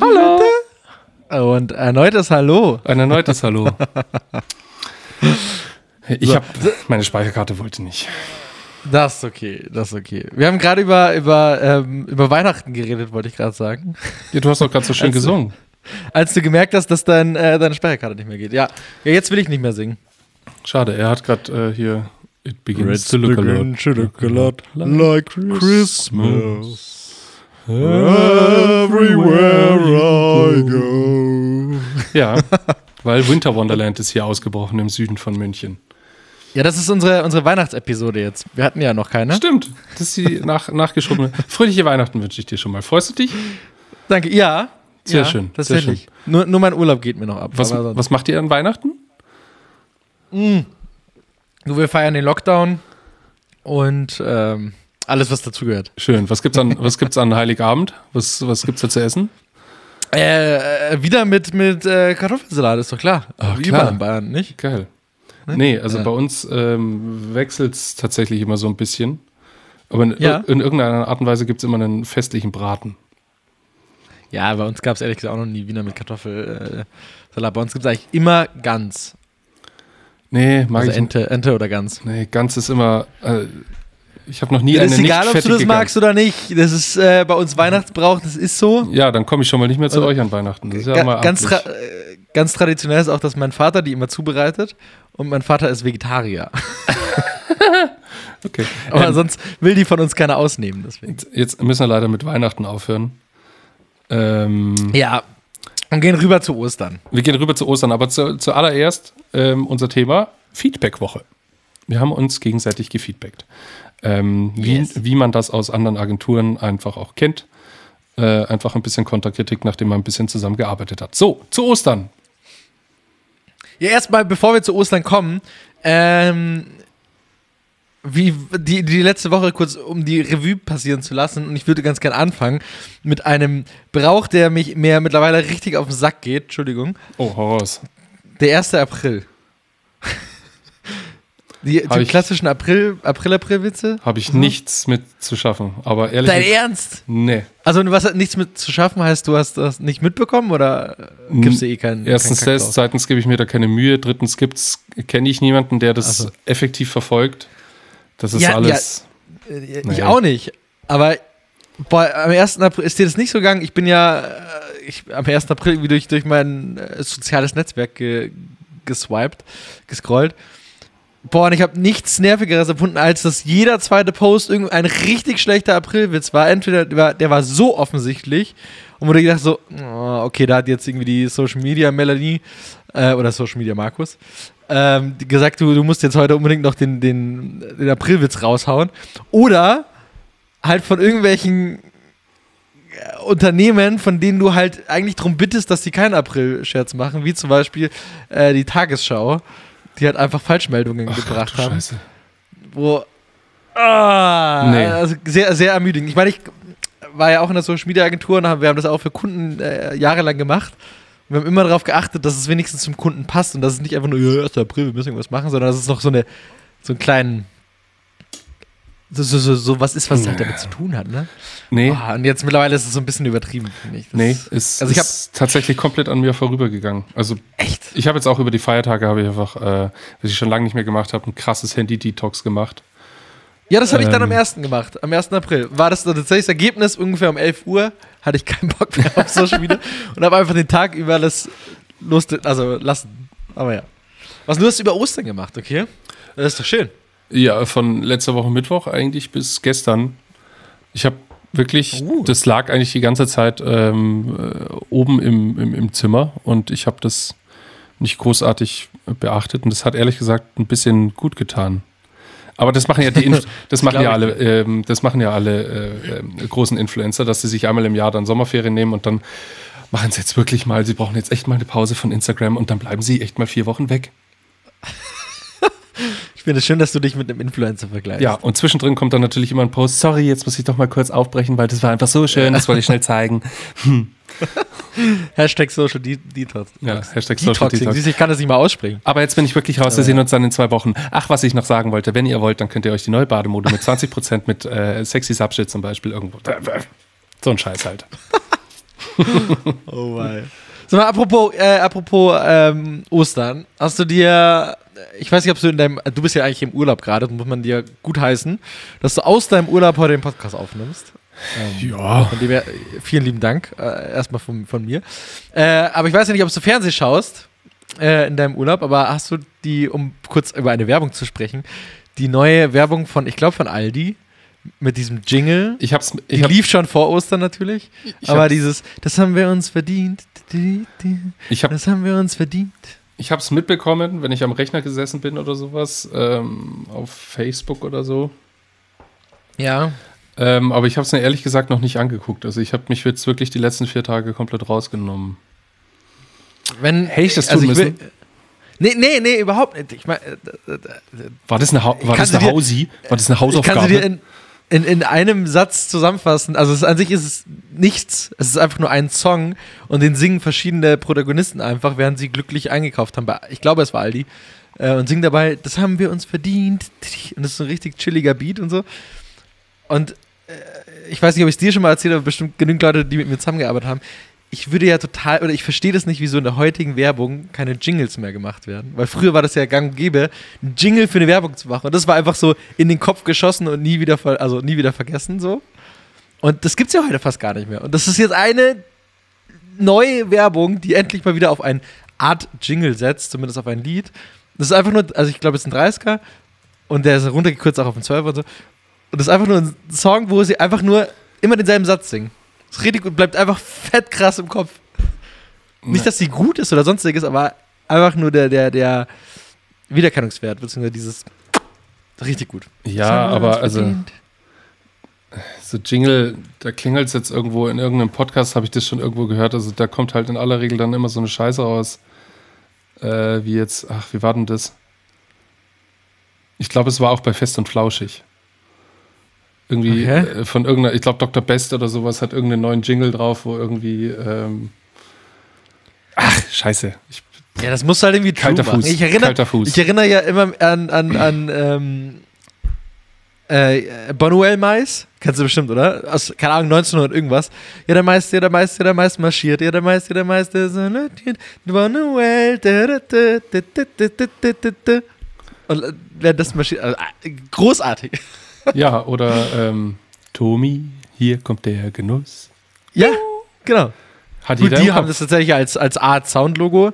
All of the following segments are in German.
Hallo. Und erneutes Hallo. Ein erneutes Hallo. Ich habe meine Speicherkarte wollte nicht. Das ist okay, das ist okay. Wir haben gerade über, über, ähm, über Weihnachten geredet, wollte ich gerade sagen. Ja, du hast doch gerade so schön Als du- gesungen. Als du gemerkt hast, dass dein, äh, deine Speicherkarte nicht mehr geht. Ja. ja, jetzt will ich nicht mehr singen. Schade, er hat gerade äh, hier It begins to look a lot. to look a lot like Christmas. Everywhere I go. Ja, weil Winter Wonderland ist hier ausgebrochen im Süden von München. Ja, das ist unsere, unsere Weihnachtsepisode jetzt. Wir hatten ja noch keine. Stimmt, das ist die nach, nachgeschobene. Fröhliche Weihnachten wünsche ich dir schon mal. Freust du dich? Danke. Ja. Sehr ja, schön, sehr Tatsächlich. Nur, nur mein Urlaub geht mir noch ab. Was, was macht ihr an Weihnachten? Du, wir feiern den Lockdown und ähm, alles, was dazugehört. Schön. Was gibt's an, was gibt's an Heiligabend? Was, was gibt's da zu essen? Äh, äh, wieder mit, mit äh, Kartoffelsalat, ist doch klar. Ah, Wie klar. überall in Bayern, nicht? Geil. Nee, also Ja. bei uns ähm, wechselt es tatsächlich immer so ein bisschen. Aber in, Ja. in irgendeiner Art und Weise gibt es immer einen festlichen Braten. Ja, bei uns gab es ehrlich gesagt auch noch nie Wiener mit Kartoffelsalat. bei uns gibt es eigentlich immer Gans. Nee, mag Also ich Ente, Ente oder Gans. Nee, ganz ist immer. Äh, ich habe noch nie Das eine ist egal, ob du das fettige magst oder nicht. Das ist äh, bei uns Weihnachtsbrauch, das ist so. Ja, dann komme ich schon mal nicht mehr zu Also, euch an Weihnachten. Das ist ja mal ganz, tra äh, ganz traditionell ist auch, dass mein Vater die immer zubereitet und mein Vater ist Vegetarier. Okay. Aber Ähm, sonst will die von uns keiner ausnehmen. Deswegen. jetzt müssen wir leider mit Weihnachten aufhören. Ähm, Ja. Und gehen rüber zu Ostern. Wir gehen rüber zu Ostern, aber zu, zuallererst ähm, unser Thema Feedback-Woche. Wir haben uns gegenseitig gefeedbackt. Ähm, Yes. wie, wie man das aus anderen Agenturen einfach auch kennt. Äh, einfach ein bisschen Konterkritik, nachdem man ein bisschen zusammengearbeitet hat. So, zu Ostern. Ja, erstmal, bevor wir zu Ostern kommen, ähm, wie die, die letzte Woche kurz um die Revue passieren zu lassen und ich würde ganz gern anfangen mit einem Brauch, der mich mir mittlerweile richtig auf den Sack geht. Entschuldigung. Oh, Horrors. Der 1. April. Die, die ich- klassischen April, April-April-Witze? Habe ich nichts mit zu schaffen. Aber ehrlich Dein gesagt- Ernst? Nee. Also, was hat nichts mit zu schaffen heißt, du hast das nicht mitbekommen oder gibst du eh keinen? Erstens keinen das, zweitens gebe ich mir da keine Mühe. Drittens gibt's, kenne ich niemanden, der das Ach so. effektiv verfolgt. Das ist Ja, alles. Äh, Ich Nee. auch nicht. Aber boah, am 1. April ist dir das nicht so gegangen. Ich bin ja äh, ich, am 1. April irgendwie durch, durch mein äh, soziales Netzwerk ge, geswiped, gescrollt. Boah, und ich habe nichts Nervigeres empfunden, als dass jeder zweite Post irgendein richtig schlechter Aprilwitz war. Entweder der war, der war so offensichtlich und du gedacht so, oh, okay, da hat jetzt irgendwie die Social Media Melanie äh, oder Social Media Markus ähm, gesagt, du, du musst jetzt heute unbedingt noch den, den, den Aprilwitz raushauen. Oder halt von irgendwelchen äh, Unternehmen, von denen du halt eigentlich darum bittest, dass sie keinen April-Scherz machen, wie zum Beispiel äh, die Tagesschau, die halt einfach Falschmeldungen Ach, gebracht haben Scheiße. wo ah, Nee. also sehr, sehr ermüdend. Ich meine, ich war ja auch in der Social Media Agentur und haben, wir haben das auch für Kunden äh, jahrelang gemacht. Und wir haben immer darauf geachtet, dass es wenigstens zum Kunden passt und dass es nicht einfach nur, ja, 1. April, wir müssen irgendwas machen, sondern dass es noch so eine, so einen kleinen, so, so, so, so was ist, was halt damit zu tun hat, ne? Nee. Ah, und jetzt mittlerweile ist es so ein bisschen übertrieben, finde ich. Das Nee, ist- also ich habe ist tatsächlich komplett an mir vorübergegangen. Also echt. ich habe jetzt auch über die Feiertage, habe ich einfach, äh, was ich schon lange nicht mehr gemacht habe, ein krasses Handy-Detox gemacht. Ja, das habe ich dann am Ähm. 1. gemacht, am 1. April. War das tatsächlich das Ergebnis, ungefähr um 11 Uhr hatte ich keinen Bock mehr auf Social Media und habe einfach den Tag über das los, also lassen. Aber ja. Was, du hast über Ostern gemacht, okay? Das ist doch schön. Ja, von letzter Woche Mittwoch eigentlich bis gestern. Ich habe wirklich, Uh. das lag eigentlich die ganze Zeit ähm, äh, oben im, im, im Zimmer und ich habe das nicht großartig beachtet und das hat ehrlich gesagt ein bisschen gut getan. Aber das machen ja die, Inf das machen ja alle, ähm, das machen ja alle äh, äh, großen Influencer, dass sie sich einmal im Jahr dann Sommerferien nehmen und dann machen sie jetzt wirklich mal, sie brauchen jetzt echt mal eine Pause von Instagram und dann bleiben sie echt mal vier Wochen weg. Ich finde es schön, dass du dich mit einem Influencer vergleichst. Ja, und zwischendrin kommt dann natürlich immer ein Post, sorry, jetzt muss ich doch mal kurz aufbrechen, weil das war einfach so schön, das wollte ich schnell zeigen. Hashtag Social De Detox. Ja, Hashtag Social Detoxing. Detox. Ich kann das nicht mal aussprechen. Aber jetzt bin ich wirklich raus, wir sehen uns dann in zwei Wochen. Ach, was ich noch sagen wollte, wenn ihr wollt, dann könnt ihr euch die neue Bademode mit 20% mit äh, Sexy Subshit zum Beispiel irgendwo. So ein Scheiß halt. Oh mein. Sag mal, apropos, äh, apropos ähm, Ostern, hast du dir, ich weiß nicht, ob du in deinem, du bist ja eigentlich im Urlaub gerade, das muss man dir gut heißen, dass du aus deinem Urlaub heute den Podcast aufnimmst. Ähm, Ja. Von dem her, äh, vielen lieben Dank, äh, erstmal von, von mir. Äh, aber ich weiß ja nicht, ob du Fernsehen schaust äh, in deinem Urlaub, aber hast du die, um kurz über eine Werbung zu sprechen, die neue Werbung von, ich glaube von Aldi, mit diesem Jingle. Ich hab's, Die ich hab, lief schon vor Ostern natürlich. ich aber dieses, das haben wir uns verdient. Ich hab, Das haben wir uns verdient. ich hab's mitbekommen, wenn ich am Rechner gesessen bin oder sowas, ähm, auf Facebook oder so. Ja. Ähm, aber ich habe es mir ehrlich gesagt noch nicht angeguckt. Also ich habe mich jetzt wirklich die letzten vier Tage komplett rausgenommen. Wenn, Hätte ich das also tun will- müssen? Nee, nee, nee, überhaupt nicht. Ich meine, War das eine, ha war das eine Hausi? War das eine Hausaufgabe? In, in, in einem Satz zusammenfassen. Also es, an sich ist es nichts. Es ist einfach nur ein Song und den singen verschiedene Protagonisten einfach, während sie glücklich eingekauft haben. Ich glaube, es war Aldi. Äh, und singen dabei, das haben wir uns verdient. Und das ist ein richtig chilliger Beat und so. Und äh, ich weiß nicht, ob ich es dir schon mal erzählt habe, bestimmt genügend Leute, die mit mir zusammengearbeitet haben. Ich würde ja total, oder ich verstehe das nicht, wieso in der heutigen Werbung keine Jingles mehr gemacht werden. Weil früher war das ja gang und gäbe, einen Jingle für eine Werbung zu machen. Und das war einfach so in den Kopf geschossen und nie wieder, also nie wieder vergessen so. Und das gibt's ja heute fast gar nicht mehr. Und das ist jetzt eine neue Werbung, die endlich mal wieder auf eine Art Jingle setzt, zumindest auf ein Lied. Das ist einfach nur, also ich glaube, es ist ein 30er und der ist runtergekürzt auch auf einen 12er und so. Und das ist einfach nur ein Song, wo sie einfach nur immer denselben Satz singen. Das ist richtig und bleibt einfach fett krass im Kopf. Nicht, dass sie gut ist oder sonstiges, aber einfach nur der, der, der Wiedererkennungswert, beziehungsweise dieses richtig gut. Ja, aber also so Jingle, da klingelt es jetzt irgendwo in irgendeinem Podcast, habe ich das schon irgendwo gehört. Also da kommt halt in aller Regel dann immer so eine Scheiße raus. Äh, wie jetzt, ach, wie war denn das? Ich glaube, es war auch bei Fest und Flauschig. Irgendwie Okay. äh, von irgendeiner, ich glaube, Dr. Best oder sowas hat irgendeinen neuen Jingle drauf, wo irgendwie. Ähm, ach, scheiße. Ich, Ja, das muss halt irgendwie true kalter machen. Fuß. Ich erinnere, kalter Fuß. ich erinnere ja immer an, an, an ähm, äh, Bonuel Mais. Kennst du bestimmt, oder? Aus, keine Ahnung, 1900 irgendwas. Ja, der Meister, ja, der Meister, ja, der Meister marschiert. Ja, der Meister, ja, der Meister salutiert. Bonuel. Da, da, da, da, da, da, da, da, da. Und äh, wer das marschiert, also, äh, großartig. Ja, oder ähm, Tomi, hier kommt der Genuss. Ja, genau. Hat Gut, die haben das tatsächlich als, als Art Soundlogo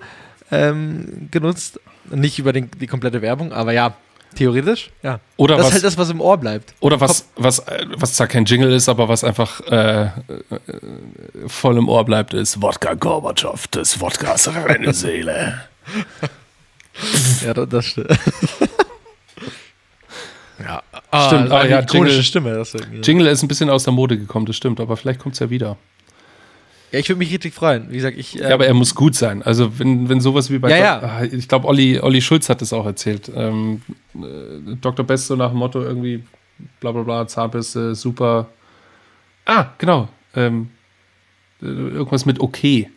ähm, genutzt. Nicht über den, die komplette Werbung, aber ja, theoretisch, ja. Oder das was, ist halt das, was im Ohr bleibt. Oder was, was, äh, was zwar kein Jingle ist, aber was einfach äh, äh, voll im Ohr bleibt, ist Wodka Gorbatschow, das Wodka ist reine Seele. Ja, das stimmt. Ja, Stimmt, ah, ah, ja, ikonische Jingle- Stimme. Das irgendwie. Jingle ist ein bisschen aus der Mode gekommen, das stimmt, aber vielleicht kommt es ja wieder. ja, ich würde mich richtig freuen. Wie gesagt, ich. Ja, aber er muss gut sein. Also wenn, wenn sowas wie bei Ja, Dok- ja. Ah, ich glaube, Olli, Olli Schulz hat das auch erzählt. Ähm, äh, Dr. Best so nach dem Motto irgendwie bla bla bla, Zahnbürste, super. Ah, genau. Ähm, äh, irgendwas mit okay.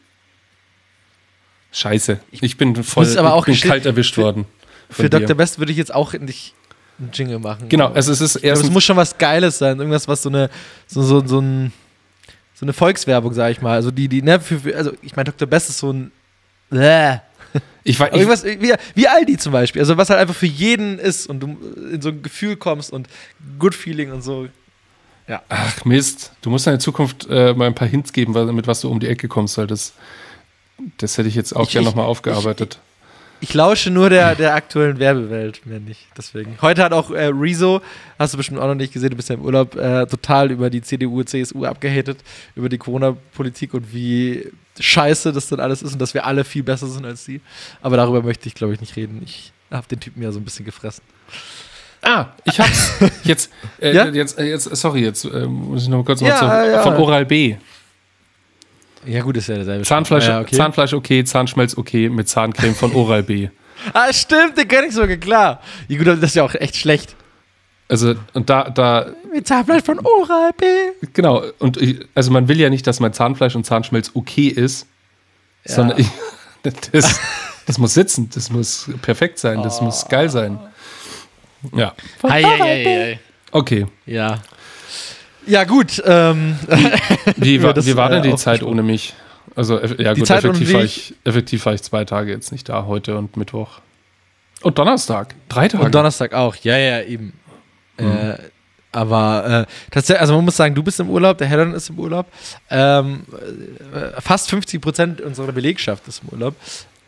Scheiße. Ich bin voll aber auch ich bin kalt erwischt für- worden. für dir. Dr. Best würde ich jetzt auch nicht einen Jingle machen. Genau, also es ist aber es muss schon was Geiles sein. Irgendwas, was so eine, so, so, so, ein, so eine Volkswerbung, sag ich mal. Also die, die, ne, für, für, also ich meine, Dr. Best ist so ein. Bäh. ich, ich, Irgendwas, wie, wie Aldi zum Beispiel. Also was halt einfach für jeden ist und du in so ein Gefühl kommst und Good Feeling und so. ach Mist, du musst in der Zukunft äh, mal ein paar Hints geben, mit was du um die Ecke kommst, weil das, das hätte ich jetzt auch Ich- gerne nochmal aufgearbeitet. Ich lausche nur der, der aktuellen Werbewelt, mehr nicht. Deswegen. Heute hat auch äh, Rezo, hast du bestimmt auch noch nicht gesehen, du bist ja im Urlaub, äh, total über die CDU, CSU abgehatet, über die Corona-Politik und wie scheiße das dann alles ist und dass wir alle viel besser sind als sie. Aber darüber möchte ich, glaube ich, nicht reden. Ich habe den Typen ja so ein bisschen gefressen. Ah, ich hab's. Jetzt, äh, Ja? jetzt, äh, jetzt, sorry, jetzt äh, muss ich noch kurz Ja, mal zu, ja. von Oral B. Ja, gut, ist ja derselbe. Zahnfleisch, Ja, okay. Zahnfleisch okay, Zahnschmelz okay mit Zahncreme von Oral B. Ah, stimmt, den kenne ich sogar, klar. Ja, gut, das ist ja auch echt schlecht. Also, und da, da, Mit Zahnfleisch von Oral B. genau, und ich, also man will ja nicht, dass mein Zahnfleisch und Zahnschmelz okay ist, Ja. sondern ich, das, das muss sitzen, das muss perfekt sein, das muss geil sein. Ja, Ei, ei, ei, ei. okay. Ja. Ja, gut. Ähm, Wie, war, wie war denn die Zeit ohne mich? Also, ja, Die gut, Zeit effektiv war, ich, effektiv war ich zwei Tage jetzt nicht da, heute und Mittwoch. Und Donnerstag. Drei Tage. und Donnerstag auch. Ja, ja, eben. Mhm. Äh, aber äh, tatsächlich, also man muss sagen, du bist im Urlaub, der Helen ist im Urlaub. Ähm, äh, fast 50 Prozent unserer Belegschaft ist im Urlaub.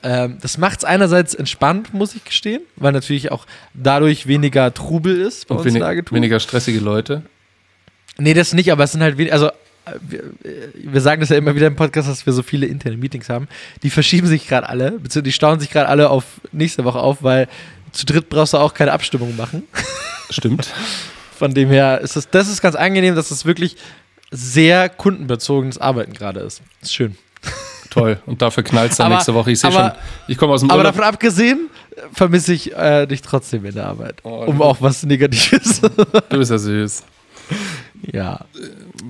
Ähm, das macht es einerseits entspannt, muss ich gestehen, weil natürlich auch dadurch weniger Trubel ist bei und uns in wenig, der Agentur. weniger stressige Leute. Nee, das nicht, aber es sind halt wenig, also äh, wir, äh, wir sagen das ja immer wieder im Podcast, dass wir so viele interne Meetings haben. Die verschieben sich gerade alle, beziehungsweise die stauen sich gerade alle auf nächste Woche auf, weil zu dritt brauchst du auch keine Abstimmung machen. Stimmt. Von dem her ist es, das ist ganz angenehm, dass es wirklich sehr kundenbezogenes Arbeiten gerade ist. Ist schön. Toll. Und dafür knallt es dann Aber- nächste Woche. Ich sehe schon, aber- ich komme aus dem Aber Urlaub. davon abgesehen äh, vermisse ich äh, dich trotzdem in der Arbeit. Oh, um auch was Negatives. Du bist ja süß. Ja.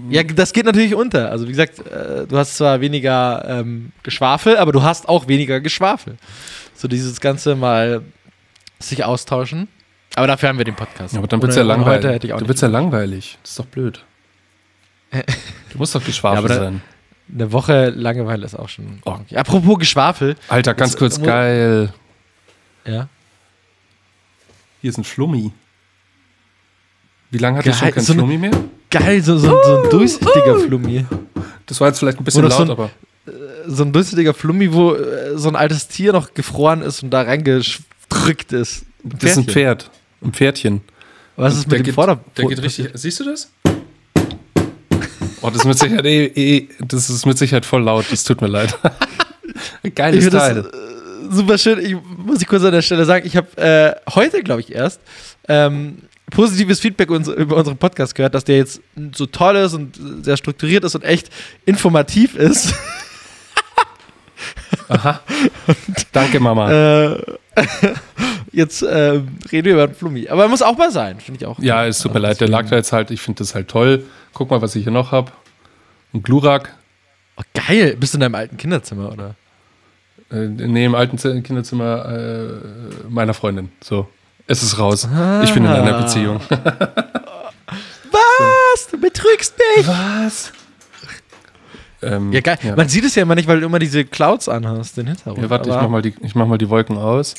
Ja, das geht natürlich unter. Also wie gesagt, äh, du hast zwar weniger ähm, Geschwafel, aber du hast auch weniger Geschwafel. So dieses Ganze mal sich austauschen. Aber dafür haben wir den Podcast. Ja, aber dann wird es ja langweilig. Heute hätte ich auch nicht wird ja langweilig. Das ist doch blöd. Du musst doch Ja, geschwafelt aber da- sein. Eine Woche Langeweile ist auch schon. Oh. Okay. Apropos Geschwafel. Alter, ganz Das- kurz, mu- geil. Ja. Hier ist ein Schlummi. Wie lange hatte ich Geil, schon kein so Schlummi mehr? Geil, so, so, so ein durchsichtiger Flummi. Das war jetzt vielleicht ein bisschen Oder so laut, ein- aber So ein durchsichtiger Flummi, wo äh, so ein altes Tier noch gefroren ist und da reingedrückt ist. Ein das ist ein. Pferd. Ein Pferdchen. Was Und ist der mit dem geht? Der geht richtig. Siehst du das? Oh, das ist mit Sicherheit, eh, eh, das ist mit Sicherheit voll laut. Das tut mir leid. Geiles Teil. äh, super schön. Ich muss ich kurz an der Stelle sagen, ich habe äh, heute, glaube ich, erst ähm, positives Feedback uns, über unseren Podcast gehört, dass der jetzt so toll ist und sehr strukturiert ist und echt informativ ist. Danke, Mama. äh, jetzt äh, reden wir über den Flummi. Aber er muss auch mal sein, finde ich auch. ja, es tut mir leid. Der lag da jetzt halt. Ich finde das halt toll. Guck mal, was ich hier noch habe. Ein Glurak. Oh, geil. Bist du in deinem alten Kinderzimmer, oder? Äh, nee, im alten Kinderzimmer äh, meiner Freundin. So. Es ist raus. Ich bin in einer Ah. Beziehung. Was? Du betrügst mich. Was? ähm, Ja, geil. Ja. Man sieht es ja immer nicht, weil du immer diese Clouds anhast, den Hintergrund. Ja, warte, ich mach, mal die, ich mach mal die Wolken aus.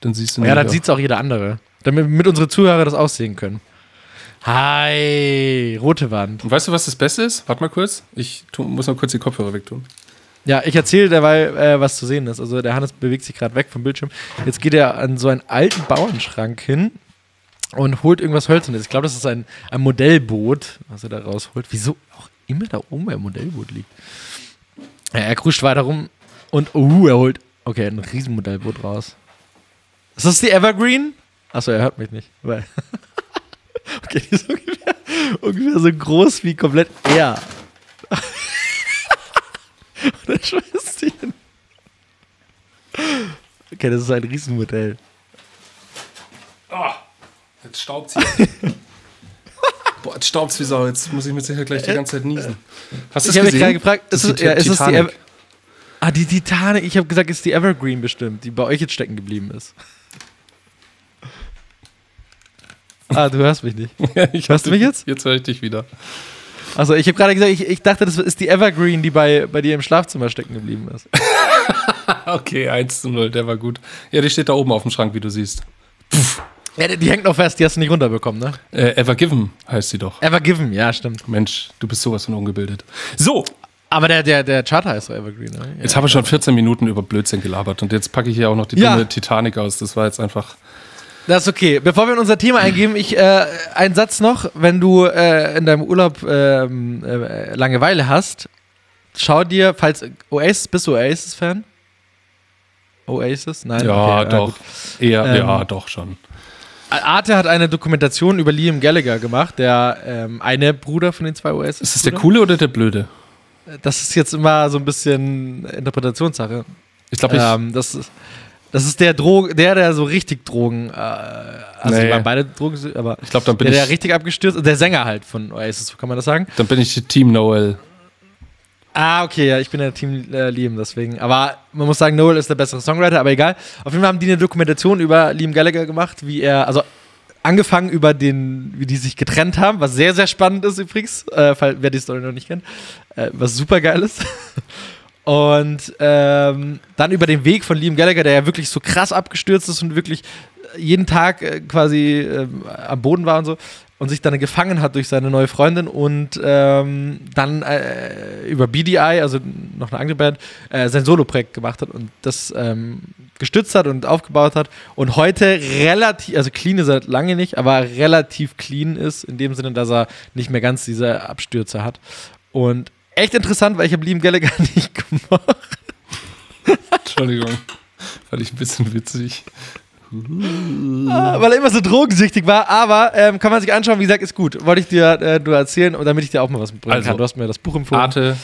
Dann siehst du Ja, dann sieht es auch jeder andere. Damit mit unsere Zuhörer das aussehen können. Hi, rote Wand. Und weißt du, was das Beste ist? Warte mal kurz. Ich tu, muss mal kurz die Kopfhörer wegtun. Ja, ich erzähle derweil, äh, was zu sehen ist. Also der Hannes bewegt sich gerade weg vom Bildschirm. Jetzt geht er an so einen alten Bauernschrank hin und holt irgendwas Hölzernes. Ich glaube, das ist ein, ein Modellboot, was er da rausholt. Wieso auch immer da oben ein Modellboot liegt. Ja, er kruscht weiter rum und oh, er holt, okay, ein Riesenmodellboot raus. Ist das die Evergreen? Achso, er hört mich nicht. Okay, die ist ungefähr, ungefähr so groß wie komplett er. Er sie hin. Okay, das ist ein Riesenmodell. Jetzt staubt's hier. Boah, jetzt staubt's wie Sau. Jetzt muss ich mit Sicherheit gleich die ganze Zeit niesen. Hast du Ich es habe mich gerade gesehen? gefragt, ist, es, die ja, ist es die. Ever Ah, die Titanic. Ich habe gesagt, es ist die Evergreen bestimmt, die bei euch jetzt stecken geblieben ist. Ah, du hörst mich nicht. ich Hörst du mich jetzt? Jetzt höre ich dich wieder. Also ich habe gerade gesagt, ich, ich dachte, das ist die Evergreen, die bei, bei dir im Schlafzimmer stecken geblieben ist. Okay, 1 zu 0, der war gut. Ja, die steht da oben auf dem Schrank, wie du siehst. Ja, die, die hängt noch fest, die hast du nicht runterbekommen, ne? Äh, Ever Given heißt sie doch. Ever Given, ja, stimmt. Mensch, du bist sowas von ungebildet. So, Aber der, der, der Charter heißt doch Evergreen, ne? jetzt habe ich schon 14 Minuten über Blödsinn gelabert und jetzt packe ich hier auch noch die Ja. dumme Titanic aus. Das war jetzt einfach. Das ist okay. Bevor wir in unser Thema eingeben, ich äh, ein Satz noch, wenn du äh, in deinem Urlaub ähm, äh, Langeweile hast, schau dir, falls Oasis, bist du Oasis-Fan? Oasis? Nein? Ja, Okay, doch. gut. Eher, Ähm, ja, doch schon. Arte hat eine Dokumentation über Liam Gallagher gemacht, der ähm, eine Bruder von den zwei Oasis. Ist das der coole oder der blöde? Das ist jetzt immer so ein bisschen Interpretationssache. Ich glaube, ich. Ähm, das, ist, das ist der Drogen, der, der so richtig Drogen, äh, also Nee. waren beide Drogen, aber Ich glaube, dann bin der, der ich, richtig abgestürzt, der Sänger halt von Oasis, kann man das sagen? dann bin ich Team Noel. Ah, okay, ja, ich bin der Team äh, Liam, deswegen. Aber man muss sagen, Noel ist der bessere Songwriter, aber egal. Auf jeden Fall haben die eine Dokumentation über Liam Gallagher gemacht, wie er, also angefangen über den, wie die sich getrennt haben, was sehr, sehr spannend ist übrigens, äh, wer die Story noch nicht kennt, äh, was super geil ist. Und ähm, dann über den Weg von Liam Gallagher, der ja wirklich so krass abgestürzt ist und wirklich jeden Tag äh, quasi äh, am Boden war und so und sich dann gefangen hat durch seine neue Freundin und ähm, dann äh, über BDI, also noch eine andere Band, äh, sein Solo-Projekt gemacht hat und das ähm, gestützt hat und aufgebaut hat und heute relativ, also clean ist er lange nicht, aber relativ clean ist, in dem Sinne, dass er nicht mehr ganz diese Abstürze hat. Und echt interessant, weil ich habe Liam Gallagher nicht gemacht. Entschuldigung, fand ich ein bisschen witzig. Ah, weil er immer so drogensüchtig war, aber ähm, kann man sich anschauen, wie gesagt, ist gut. Wollte ich dir äh, nur erzählen, damit ich dir auch mal was mitbringen Also, kann. Du hast mir das Buch empfohlen. Arte,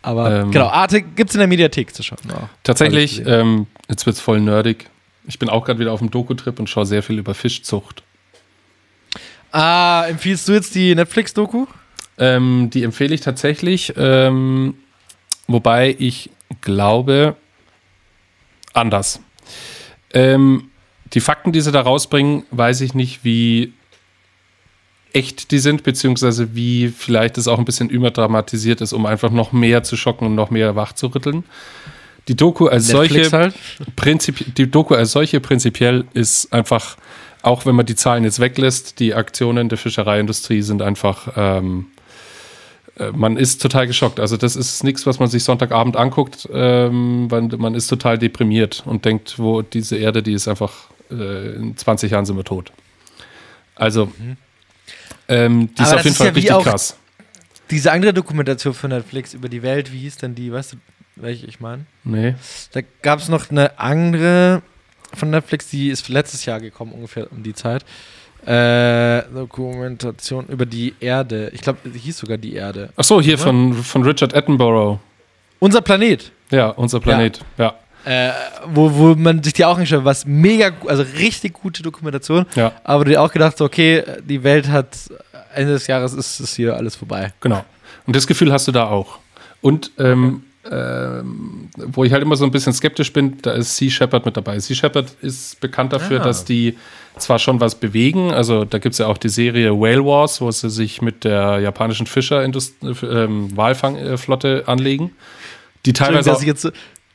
aber ähm, genau, Arte gibt es in der Mediathek zu schauen. auch. tatsächlich, ähm, jetzt wird es voll nerdig. Ich bin auch gerade wieder auf dem Doku-Trip und schaue sehr viel über Fischzucht. Ah, empfiehlst du jetzt die Netflix-Doku? Ähm, die empfehle ich tatsächlich, ähm, wobei ich glaube, anders. Ähm, die Fakten, die sie da rausbringen, weiß ich nicht, wie echt die sind, beziehungsweise wie vielleicht es auch ein bisschen überdramatisiert ist, um einfach noch mehr zu schocken und noch mehr wach zu rütteln. Die Doku als Netflix solche, halt. prinzip, die Doku als solche prinzipiell ist einfach, auch wenn man die Zahlen jetzt weglässt, die Aktionen der Fischereiindustrie sind einfach, ähm, äh, man ist total geschockt. Also das ist nichts, was man sich Sonntagabend anguckt, ähm, weil man ist total deprimiert und denkt, wo diese Erde, die ist einfach, äh, in 20 Jahren sind wir tot. Also, ähm, die Aber ist auf jeden Fall ja richtig krass. Diese andere Dokumentation von Netflix über die Welt, wie hieß denn die? Weißt du, welche ich meine? Nee. Da gab es noch eine andere von Netflix, die ist letztes Jahr gekommen, ungefähr um die Zeit. Äh, Dokumentation über die Erde. Ich glaube, hieß sogar die Erde. Ach so, hier Oder? von, von Richard Attenborough. Unser Planet. Ja, unser Planet. Ja. Äh, wo, wo man sich die auch nicht schaut, was mega, also richtig gute Dokumentation, ja, aber du dir auch gedacht, okay, die Welt hat Ende des Jahres ist es hier alles vorbei. genau. Und das Gefühl hast du da auch. Und ähm, ähm, wo ich halt immer so ein bisschen skeptisch bin, da ist Sea Shepherd mit dabei. Sea Shepherd ist bekannt dafür, Ah. dass die zwar schon was bewegen, also da gibt es ja auch die Serie Whale Wars, wo sie sich mit der japanischen Fischerindustrie, ähm, Walfangflotte anlegen. Die Entschuldigung, teilweise dass ich jetzt so,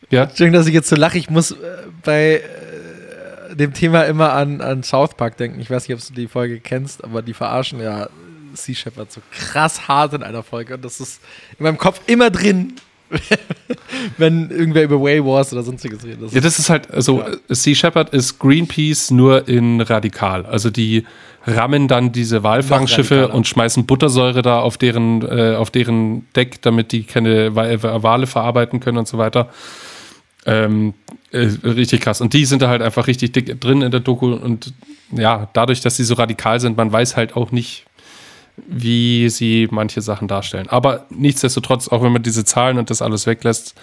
ja, dass ich jetzt so lache. Ich muss äh, bei äh, dem Thema immer an, an South Park denken. Ich weiß nicht, ob du die Folge kennst, aber die verarschen ja Sea Shepherd so krass hart in einer Folge. Und das ist in meinem Kopf immer drin, wenn irgendwer über Way Wars oder sonstiges redet. Das Ja, das ist halt, also Ja. Sea Shepherd ist Greenpeace nur in radikal. Also die rammen dann diese Walfangschiffe und schmeißen Buttersäure da auf deren, äh, auf deren Deck, damit die keine äh, Wale verarbeiten können und so weiter. Ähm, äh, richtig krass. Und die sind da halt einfach richtig dick drin in der Doku. Und ja, dadurch, dass sie so radikal sind, man weiß halt auch nicht, wie sie manche Sachen darstellen. Aber nichtsdestotrotz, auch wenn man diese Zahlen und das alles weglässt,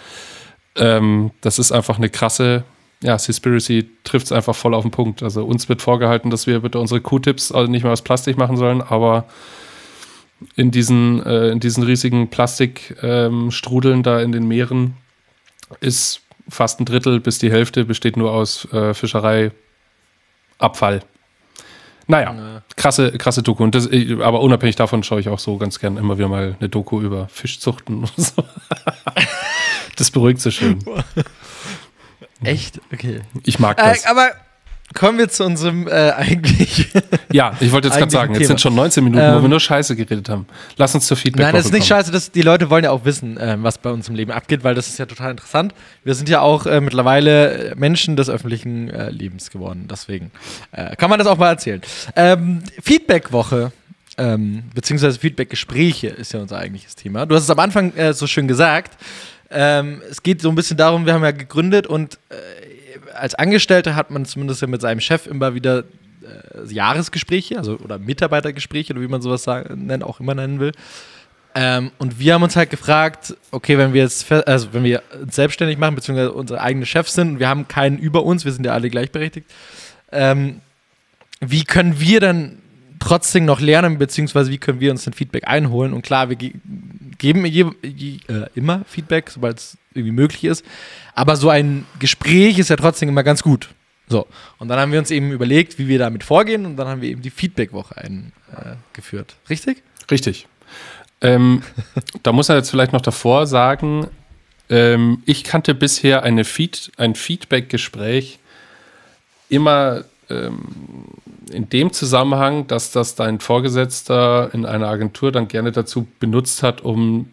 ähm, das ist einfach eine krasse, ja, Seaspiracy trifft es einfach voll auf den Punkt. Also uns wird vorgehalten, dass wir bitte unsere Q-Tips also nicht mehr aus Plastik machen sollen, aber in diesen, äh, in diesen riesigen Plastikstrudeln ähm, da in den Meeren ist fast ein Drittel bis die Hälfte besteht nur aus äh, Fischereiabfall. Naja, Ja. krasse, krasse Doku. Und das, äh, aber unabhängig davon schaue ich auch so ganz gern immer wieder mal eine Doku über Fischzuchten und so. das beruhigt so schön. Echt? Okay. Ich mag Äh, das. aber kommen wir zu unserem äh, eigentlich. ja, ich wollte jetzt gerade sagen, jetzt Thema. sind schon 19 Minuten, wo Ähm, wir nur Scheiße geredet haben. Lass uns zur Feedback Nein, das ist nicht kommen. scheiße. Das, die Leute wollen ja auch wissen, ähm, was bei uns im Leben abgeht, weil das ist ja total interessant. Wir sind ja auch äh, mittlerweile Menschen des öffentlichen äh, Lebens geworden. Deswegen äh, kann man das auch mal erzählen. Ähm, Feedback-Woche. Ähm, beziehungsweise Feedback-Gespräche ist ja unser eigentliches Thema. Du hast es am Anfang äh, so schön gesagt. Ähm, es geht so ein bisschen darum, wir haben ja gegründet und äh, als Angestellter hat man zumindest ja mit seinem Chef immer wieder äh, Jahresgespräche, also oder Mitarbeitergespräche oder wie man sowas sagen, nennen, auch immer nennen will. Ähm, und wir haben uns halt gefragt, okay, wenn wir jetzt, also wenn wir uns selbstständig machen, beziehungsweise unsere eigenen Chefs sind wir haben keinen über uns, wir sind ja alle gleichberechtigt, ähm, wie können wir dann trotzdem noch lernen, beziehungsweise wie können wir uns den Feedback einholen? Und klar, wir geben je, je, äh, immer Feedback, sobald es irgendwie möglich ist. Aber so ein Gespräch ist ja trotzdem immer ganz gut. So, und dann haben wir uns eben überlegt, wie wir damit vorgehen und dann haben wir eben die Feedback-Woche eingeführt. Äh, Richtig? Richtig. Ähm, da muss er jetzt vielleicht noch davor sagen, ähm, ich kannte bisher eine Feed, ein Feedback-Gespräch immer ähm, in dem Zusammenhang, dass das dein Vorgesetzter in einer Agentur dann gerne dazu benutzt hat, um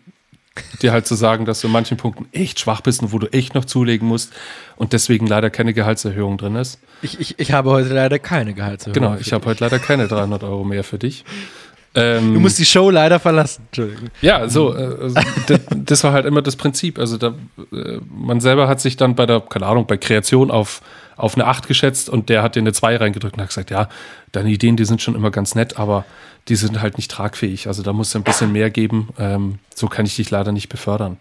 dir halt zu sagen, dass du in manchen Punkten echt schwach bist und wo du echt noch zulegen musst und deswegen leider keine Gehaltserhöhung drin ist. Ich, ich, ich habe heute leider keine Gehaltserhöhung. Genau, ich habe heute leider keine 300 Euro mehr für dich. Ähm, du musst die Show leider verlassen. Entschuldigung. Ja, so, äh, also, das, das, war halt immer das Prinzip. Also da, äh, man selber hat sich dann bei der, keine Ahnung, bei Kreation auf, auf eine 8 geschätzt und der hat dir eine 2 reingedrückt und hat gesagt, ja, deine Ideen, die sind schon immer ganz nett, aber die sind halt nicht tragfähig. Also da muss es ein bisschen mehr geben. Ähm, so kann ich dich leider nicht befördern.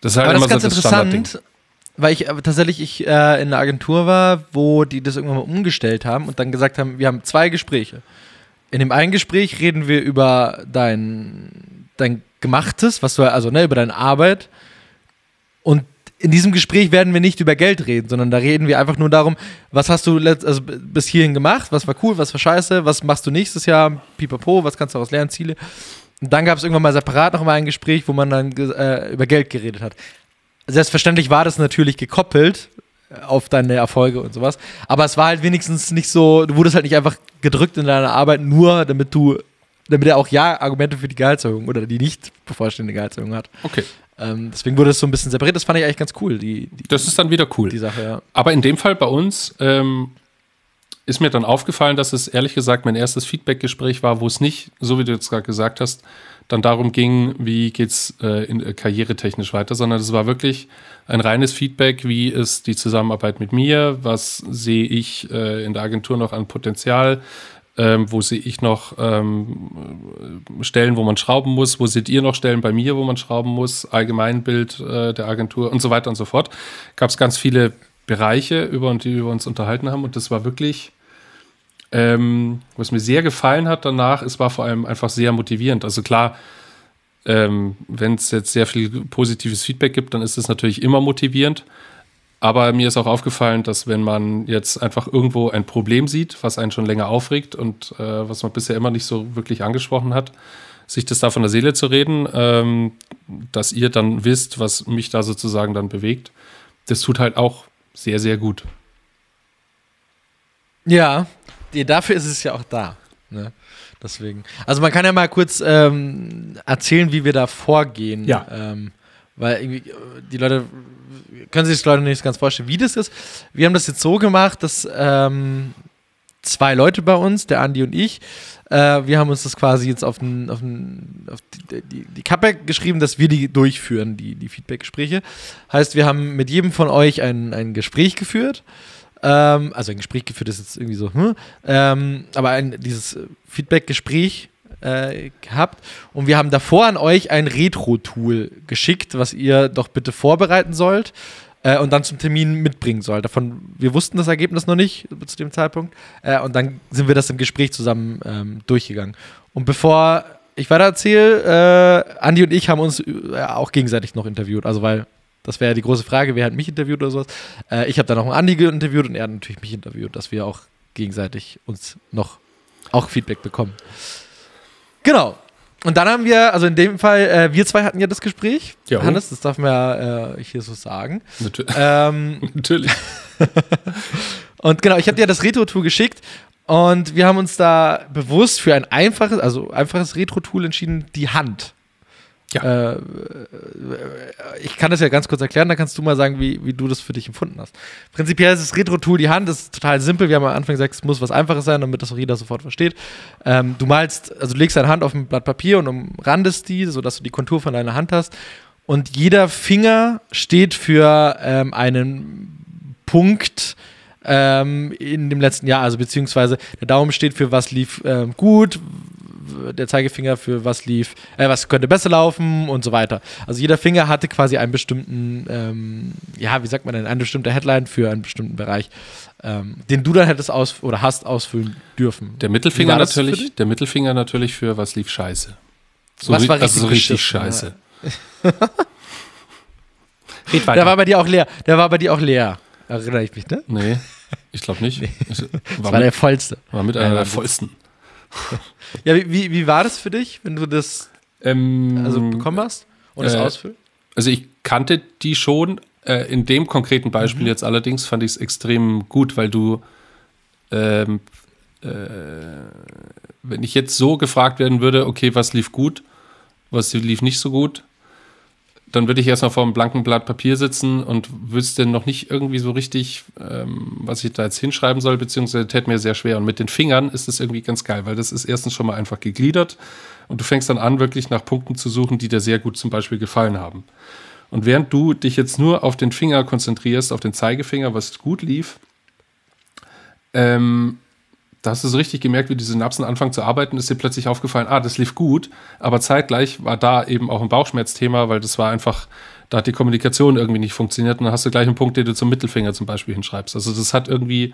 Das ist halt aber immer das ist ganz so das interessant, weil ich äh, tatsächlich ich, äh, in einer Agentur war, wo die das irgendwann mal umgestellt haben und dann gesagt haben, wir haben zwei Gespräche. In dem einen Gespräch reden wir über dein, dein Gemachtes, was du, also ne, über deine Arbeit. Und in diesem Gespräch werden wir nicht über Geld reden, sondern da reden wir einfach nur darum, was hast du also bis hierhin gemacht, was war cool, was war scheiße, was machst du nächstes Jahr, pipapo, was kannst du daraus lernen, Ziele. Und dann gab es irgendwann mal separat noch mal ein Gespräch, wo man dann äh, über Geld geredet hat. Selbstverständlich war das natürlich gekoppelt, auf deine Erfolge und sowas. Aber es war halt wenigstens nicht so, du wurdest halt nicht einfach gedrückt in deiner Arbeit, nur damit du, damit er auch ja Argumente für die Gehaltserhöhung oder die nicht bevorstehende Gehaltserhöhung hat. Okay. Ähm, deswegen wurde es so ein bisschen separiert. Das fand ich eigentlich ganz cool. Die, die das ist dann wieder cool. Die Sache, ja. Aber in dem Fall bei uns ähm, ist mir dann aufgefallen, dass es ehrlich gesagt mein erstes Feedback-Gespräch war, wo es nicht, so wie du jetzt gerade gesagt hast, dann darum ging, wie geht's äh, in, äh, karrieretechnisch weiter, sondern es war wirklich ein reines Feedback, wie ist die Zusammenarbeit mit mir, was sehe ich äh, in der Agentur noch an Potenzial, ähm, wo sehe ich noch ähm, Stellen, wo man schrauben muss, wo seht ihr noch Stellen bei mir, wo man schrauben muss, Allgemeinbild äh, der Agentur und so weiter und so fort. Gab es ganz viele Bereiche, über die wir uns unterhalten haben und das war wirklich ähm, was mir sehr gefallen hat danach, es war vor allem einfach sehr motivierend. Also klar, ähm, wenn es jetzt sehr viel positives Feedback gibt, dann ist es natürlich immer motivierend. Aber mir ist auch aufgefallen, dass wenn man jetzt einfach irgendwo ein Problem sieht, was einen schon länger aufregt und äh, was man bisher immer nicht so wirklich angesprochen hat, sich das da von der Seele zu reden, ähm, dass ihr dann wisst, was mich da sozusagen dann bewegt, das tut halt auch sehr, sehr gut. Ja, dafür ist es ja auch da. Ne? Deswegen. Also man kann ja mal kurz ähm, erzählen, wie wir da vorgehen. Ja. Ähm, weil irgendwie äh, die Leute können sich das Leute nicht ganz vorstellen, wie das ist. Wir haben das jetzt so gemacht, dass ähm, zwei Leute bei uns, der Andi und ich, äh, wir haben uns das quasi jetzt auf, den, auf, den, auf die, die, die, Kappe geschrieben, dass wir die durchführen, die, die Feedback-Gespräche. Heißt, wir haben mit jedem von euch ein, ein Gespräch geführt ähm, also ein Gespräch geführt ist jetzt irgendwie so, hm, ähm, aber ein, dieses Feedback-Gespräch äh, gehabt und wir haben davor an euch ein Retro-Tool geschickt, was ihr doch bitte vorbereiten sollt äh, und dann zum Termin mitbringen sollt. Davon, wir wussten das Ergebnis noch nicht zu dem Zeitpunkt äh, und dann sind wir das im Gespräch zusammen ähm, durchgegangen. Und bevor ich weiter erzähle, äh, Andi und ich haben uns äh, auch gegenseitig noch interviewt, also weil das wäre ja die große Frage, wer hat mich interviewt oder sowas. Äh, ich habe dann einen Andi interviewt und er hat natürlich mich interviewt, dass wir auch gegenseitig uns noch auch Feedback bekommen. Genau. Und dann haben wir, also in dem Fall, äh, wir zwei hatten ja das Gespräch. Ja, Hannes, das darf man ja äh, hier so sagen. Natür ähm, Natürlich. und genau, ich habe dir das Retro-Tool geschickt und wir haben uns da bewusst für ein einfaches, also einfaches Retro-Tool entschieden, die Hand. Ja. Äh, ich kann das ja ganz kurz erklären, dann kannst du mal sagen, wie, wie du das für dich empfunden hast. Prinzipiell ist das Retro-Tool die Hand, das ist total simpel. Wir haben am Anfang gesagt, es muss was Einfaches sein, damit das auch jeder sofort versteht. Ähm, du malst, also du legst deine Hand auf ein Blatt Papier und umrandest die, sodass du die Kontur von deiner Hand hast. Und jeder Finger steht für ähm, einen Punkt, ähm, in dem letzten Jahr, also beziehungsweise der Daumen steht für was lief ähm, gut, der Zeigefinger für was lief, äh, was könnte besser laufen und so weiter. Also jeder Finger hatte quasi einen bestimmten, ähm, ja, wie sagt man denn, eine bestimmte Headline für einen bestimmten Bereich, ähm, den du dann hättest aus oder hast ausfüllen dürfen. Der Mittelfinger natürlich, der Mittelfinger natürlich für was lief scheiße. So was war richtig, also so richtig scheiße. Red weiter. Der war bei dir auch leer. Der war bei dir auch leer. Erinnere ich mich, ne? Nee, ich glaube nicht. Nee. Ich, Das war, war der mit, vollste. war mit einer war der vollsten. Ja, wie, wie, war das für dich, wenn du das Ähm, also bekommen hast und es äh, ausfüllen? Also ich kannte die schon. Äh, in dem konkreten Beispiel Mhm. jetzt allerdings fand ich es extrem gut, weil du, ähm, äh, wenn ich jetzt so gefragt werden würde, okay, was lief gut, was lief nicht so gut, dann würde ich erstmal vor einem blanken Blatt Papier sitzen und wüsste noch nicht irgendwie so richtig, ähm, was ich da jetzt hinschreiben soll, beziehungsweise täte mir sehr schwer. Und mit den Fingern ist das irgendwie ganz geil, weil das ist erstens schon mal einfach gegliedert und du fängst dann an, wirklich nach Punkten zu suchen, die dir sehr gut zum Beispiel gefallen haben. Und während du dich jetzt nur auf den Finger konzentrierst, auf den Zeigefinger, was gut lief, ähm, da hast du so richtig gemerkt, wie die Synapsen anfangen zu arbeiten, ist dir plötzlich aufgefallen, ah, das lief gut, aber zeitgleich war da eben auch ein Bauchschmerzthema, weil das war einfach, da hat die Kommunikation irgendwie nicht funktioniert und dann hast du gleich einen Punkt, den du zum Mittelfinger zum Beispiel hinschreibst. Also das hat irgendwie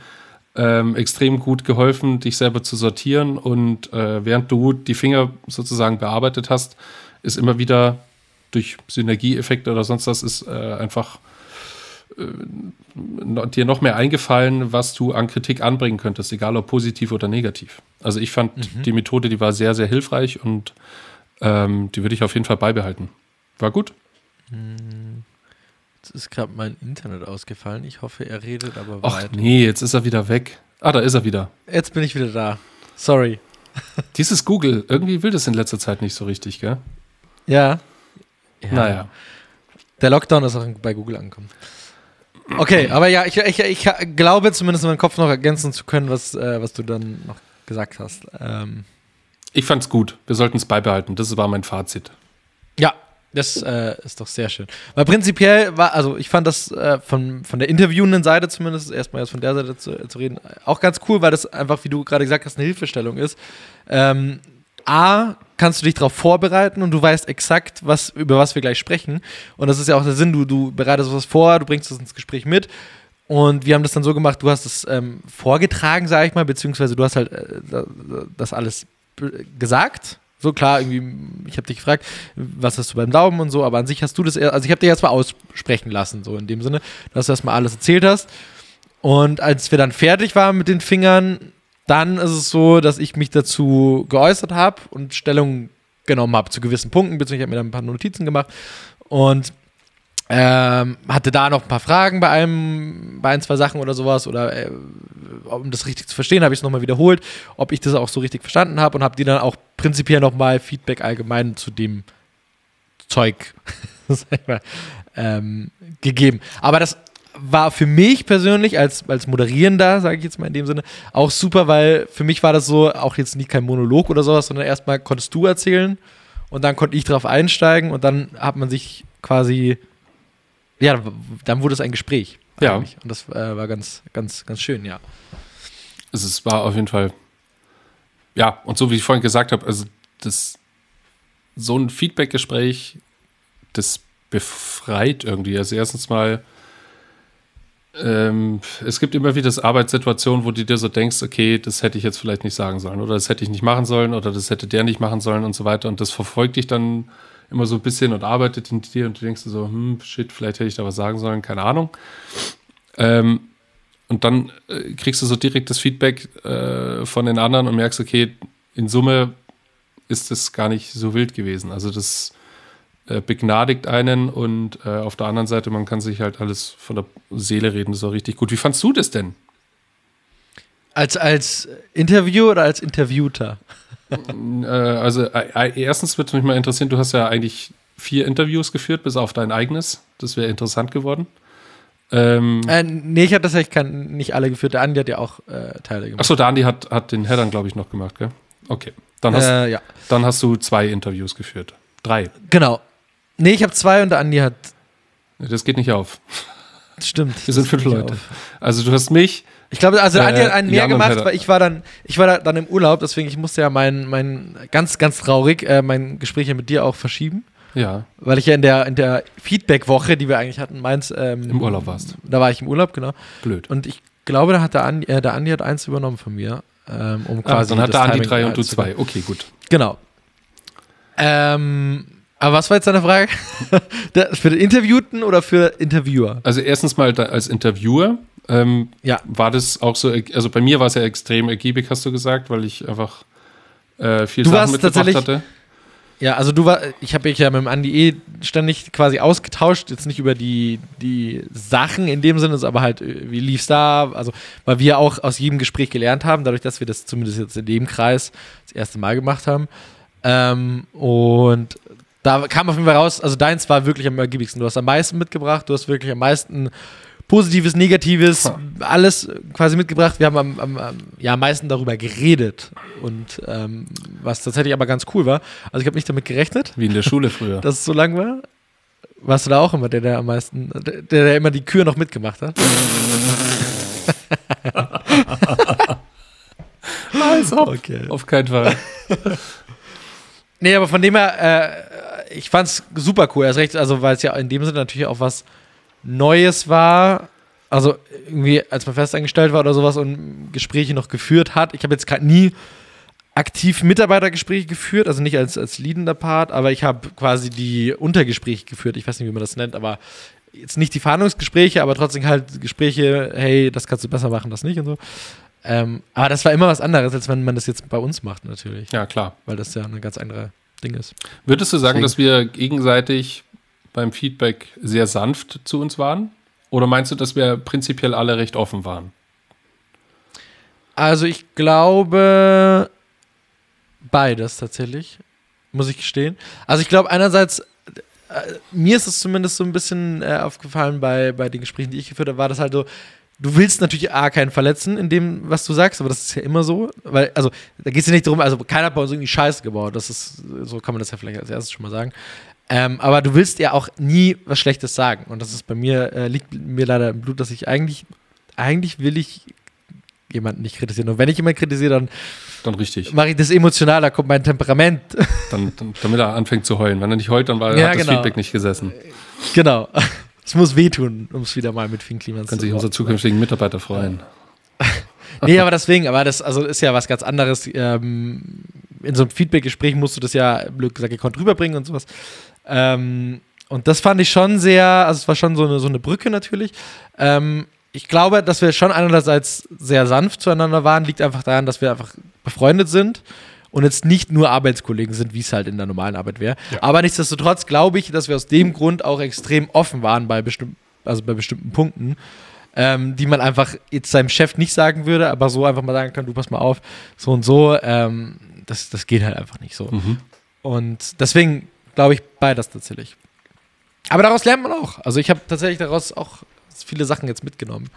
ähm, extrem gut geholfen, dich selber zu sortieren und äh, während du die Finger sozusagen bearbeitet hast, ist immer wieder durch Synergieeffekte oder sonst was ist äh, einfach dir noch mehr eingefallen, was du an Kritik anbringen könntest, egal ob positiv oder negativ. Also ich fand die Methode, die war sehr, sehr hilfreich und ähm, die würde ich auf jeden Fall beibehalten. War gut. Jetzt ist gerade mein Internet ausgefallen. Ich hoffe, er redet aber Ach weiter. nee, jetzt ist er wieder weg. Ah, da ist er wieder. Jetzt bin ich wieder da. Sorry. Dieses Google, irgendwie will das in letzter Zeit nicht so richtig, gell? Ja. ja. Naja. Der Lockdown ist auch bei Google angekommen. Okay, aber ja, ich, ich, ich glaube zumindest in meinem Kopf noch ergänzen zu können, was, äh, was du dann noch gesagt hast. Ähm, Ich fand's gut. Wir sollten es beibehalten. Das war mein Fazit. ja, das äh, ist doch sehr schön. Weil prinzipiell war, also ich fand das äh, von, von der interviewenden Seite zumindest, erstmal jetzt von der Seite zu, zu reden, auch ganz cool, weil das einfach, wie du gerade gesagt hast, eine Hilfestellung ist. Ähm, A, kannst du dich darauf vorbereiten und du weißt exakt, was, über was wir gleich sprechen. Und das ist ja auch der Sinn, du, du bereitest was vor, du bringst es ins Gespräch mit. Und wir haben das dann so gemacht, du hast es ähm, vorgetragen, sage ich mal, beziehungsweise du hast halt äh, da- da- das alles gesagt. So klar, irgendwie, ich habe dich gefragt, was hast du beim Daumen und so, aber an sich hast du das, also ich habe dir jetzt mal aussprechen lassen, so in dem Sinne, dass du erstmal alles erzählt hast. Und als wir dann fertig waren mit den Fingern, dann ist es so, dass ich mich dazu geäußert habe und Stellung genommen habe zu gewissen Punkten, beziehungsweise ich habe mir dann ein paar Notizen gemacht und ähm, hatte da noch ein paar Fragen bei einem, bei ein, zwei Sachen oder sowas oder äh, um das richtig zu verstehen, habe ich es nochmal wiederholt, ob ich das auch so richtig verstanden habe und habe die dann auch prinzipiell nochmal Feedback allgemein zu dem Zeug ähm, gegeben. Aber das war für mich persönlich als, als Moderierender, sage ich jetzt mal in dem Sinne, auch super, weil für mich war das so auch jetzt nicht kein Monolog oder sowas, sondern erstmal konntest du erzählen und dann konnte ich drauf einsteigen und dann hat man sich quasi, ja, dann wurde es ein Gespräch. Ja. eigentlich. Und das äh, war ganz, ganz, ganz schön, ja. Also es war auf jeden Fall, ja, und so wie ich vorhin gesagt habe, also das, so ein Feedback-Gespräch, das befreit irgendwie. Also erstens mal, ähm, es gibt immer wieder Arbeitssituationen, wo du dir so denkst, okay, das hätte ich jetzt vielleicht nicht sagen sollen oder das hätte ich nicht machen sollen oder das hätte der nicht machen sollen und so weiter. Und das verfolgt dich dann immer so ein bisschen und arbeitet in dir und du denkst so, hm, shit, vielleicht hätte ich da was sagen sollen, keine Ahnung. Ähm, und dann äh, kriegst du so direkt das Feedback äh, von den anderen und merkst, okay, in Summe ist das gar nicht so wild gewesen. Also das äh, begnadigt einen und äh, auf der anderen Seite, man kann sich halt alles von der Seele reden, das ist auch richtig gut. Wie fandst du das denn? Als, als Interview oder als Interviewter? Äh, also äh, erstens würde mich mal interessieren, du hast ja eigentlich vier Interviews geführt, bis auf dein eigenes. Das wäre interessant geworden. Ähm, Äh, nee, ich habe tatsächlich kein, nicht alle geführt. Der Andi hat ja auch äh, Teile gemacht. Achso, der Andi hat, hat den Headern, glaube ich, noch gemacht, gell? Okay. Dann hast, äh, ja, dann hast du zwei Interviews geführt. Drei. genau. Nee, ich habe zwei und der Andi hat. Das geht nicht auf. Stimmt. Wir sind fünf Leute. auf. Also du hast mich, Ich glaube, also der Andi Äh, hat einen mehr Jan gemacht, weil ich war dann, ich war da, dann im Urlaub, deswegen ich musste ja mein, mein ganz, ganz traurig äh, mein Gespräch ja mit dir auch verschieben, ja, weil ich ja in der in der Feedback-Woche, die wir eigentlich hatten, meins ähm, Im Urlaub warst. Da war ich im Urlaub, genau. blöd. Und ich glaube, da hat der Andi, äh, der Andi hat eins übernommen von mir, ähm, um Ah, quasi dann hat das der Andi drei und du zwei. Okay, gut. Genau. Ähm, Aber was war jetzt deine Frage? für den Interviewten oder für Interviewer? Also erstens mal als Interviewer ähm, ja. war das auch so, also bei mir war es ja extrem ergiebig, hast du gesagt, weil ich einfach äh, viel du Sachen mitgebracht hatte. Ja, also du war, ich habe mich ja mit dem Andi eh ständig quasi ausgetauscht, jetzt nicht über die, die Sachen in dem Sinne, aber halt, äh, wie lief's da? Also, weil wir auch aus jedem Gespräch gelernt haben, dadurch, dass wir das zumindest jetzt in dem Kreis das erste Mal gemacht haben. Ähm, und da kam auf jeden Fall raus, also deins war wirklich am ergiebigsten. Du hast am meisten mitgebracht, du hast wirklich am meisten Positives, Negatives, ha. alles quasi mitgebracht. Wir haben am, am, ja, am meisten darüber geredet. Und ähm, was tatsächlich aber ganz cool war. Also ich habe nicht damit gerechnet. Wie in der Schule früher. dass es so lang war. Warst du da auch immer der, der am meisten, der, der immer die Kür noch mitgemacht hat? Alles auf. Okay. Auf keinen Fall. nee, aber von dem her, äh, ich fand's super cool. Erst recht, also weil es ja in dem Sinne natürlich auch was Neues war, also irgendwie, als man festangestellt war oder sowas und Gespräche noch geführt hat. Ich habe jetzt gerade nie aktiv Mitarbeitergespräche geführt, also nicht als, als leadender Part, aber ich habe quasi die Untergespräche geführt. Ich weiß nicht, wie man das nennt, aber jetzt nicht die Verhandlungsgespräche, aber trotzdem halt Gespräche, hey, das kannst du besser machen, das nicht und so. Ähm, aber das war immer was anderes, als wenn man das jetzt bei uns macht, natürlich. Ja, klar. Weil das ja ein ganz anderes Ding ist. Würdest du sagen, Deswegen. dass wir gegenseitig beim Feedback sehr sanft zu uns waren? Oder meinst du, dass wir prinzipiell alle recht offen waren? Also ich glaube beides tatsächlich, muss ich gestehen. Also ich glaube einerseits, äh, mir ist es zumindest so ein bisschen äh, aufgefallen bei, bei den Gesprächen, die ich geführt habe, war das halt so, du willst natürlich A, keinen verletzen in dem, was du sagst, aber das ist ja immer so. Weil, also, da geht es ja nicht darum, also keiner hat bei uns irgendwie Scheiße gebaut. Das ist, so kann man das ja vielleicht als erstes schon mal sagen. Ähm, aber du willst ja auch nie was Schlechtes sagen. Und das ist bei mir, äh, liegt mir leider im Blut, dass ich eigentlich, eigentlich will ich jemanden nicht kritisieren. Und wenn ich jemanden kritisiere, dann, dann richtig. mache ich das emotional, da kommt mein Temperament. Dann, dann, damit er anfängt zu heulen. Wenn er nicht heult, dann war, ja, hat genau. das Feedback nicht gesessen. Genau. Es muss wehtun, um es wieder mal mit Finn Klimans zu Können sich unsere zukünftigen Mitarbeiter freuen. nee, aber deswegen, aber das also ist ja was ganz anderes. Ähm, in so einem Feedback-Gespräch musst du das ja, blöd gesagt, gekonnt rüberbringen und sowas. Ähm, und das fand ich schon sehr, also es war schon so eine, so eine Brücke natürlich. Ähm, ich glaube, dass wir schon einerseits sehr sanft zueinander waren, liegt einfach daran, dass wir einfach befreundet sind und jetzt nicht nur Arbeitskollegen sind, wie es halt in der normalen Arbeit wäre. Ja. Aber nichtsdestotrotz glaube ich, dass wir aus dem Grund auch extrem offen waren bei, bestimm also bei bestimmten Punkten, ähm, die man einfach jetzt seinem Chef nicht sagen würde, aber so einfach mal sagen kann, du pass mal auf, so und so, ähm, das, das geht halt einfach nicht so. Mhm. Und deswegen glaube ich, beides tatsächlich. Aber daraus lernt man auch. Also ich habe tatsächlich daraus auch viele Sachen jetzt mitgenommen.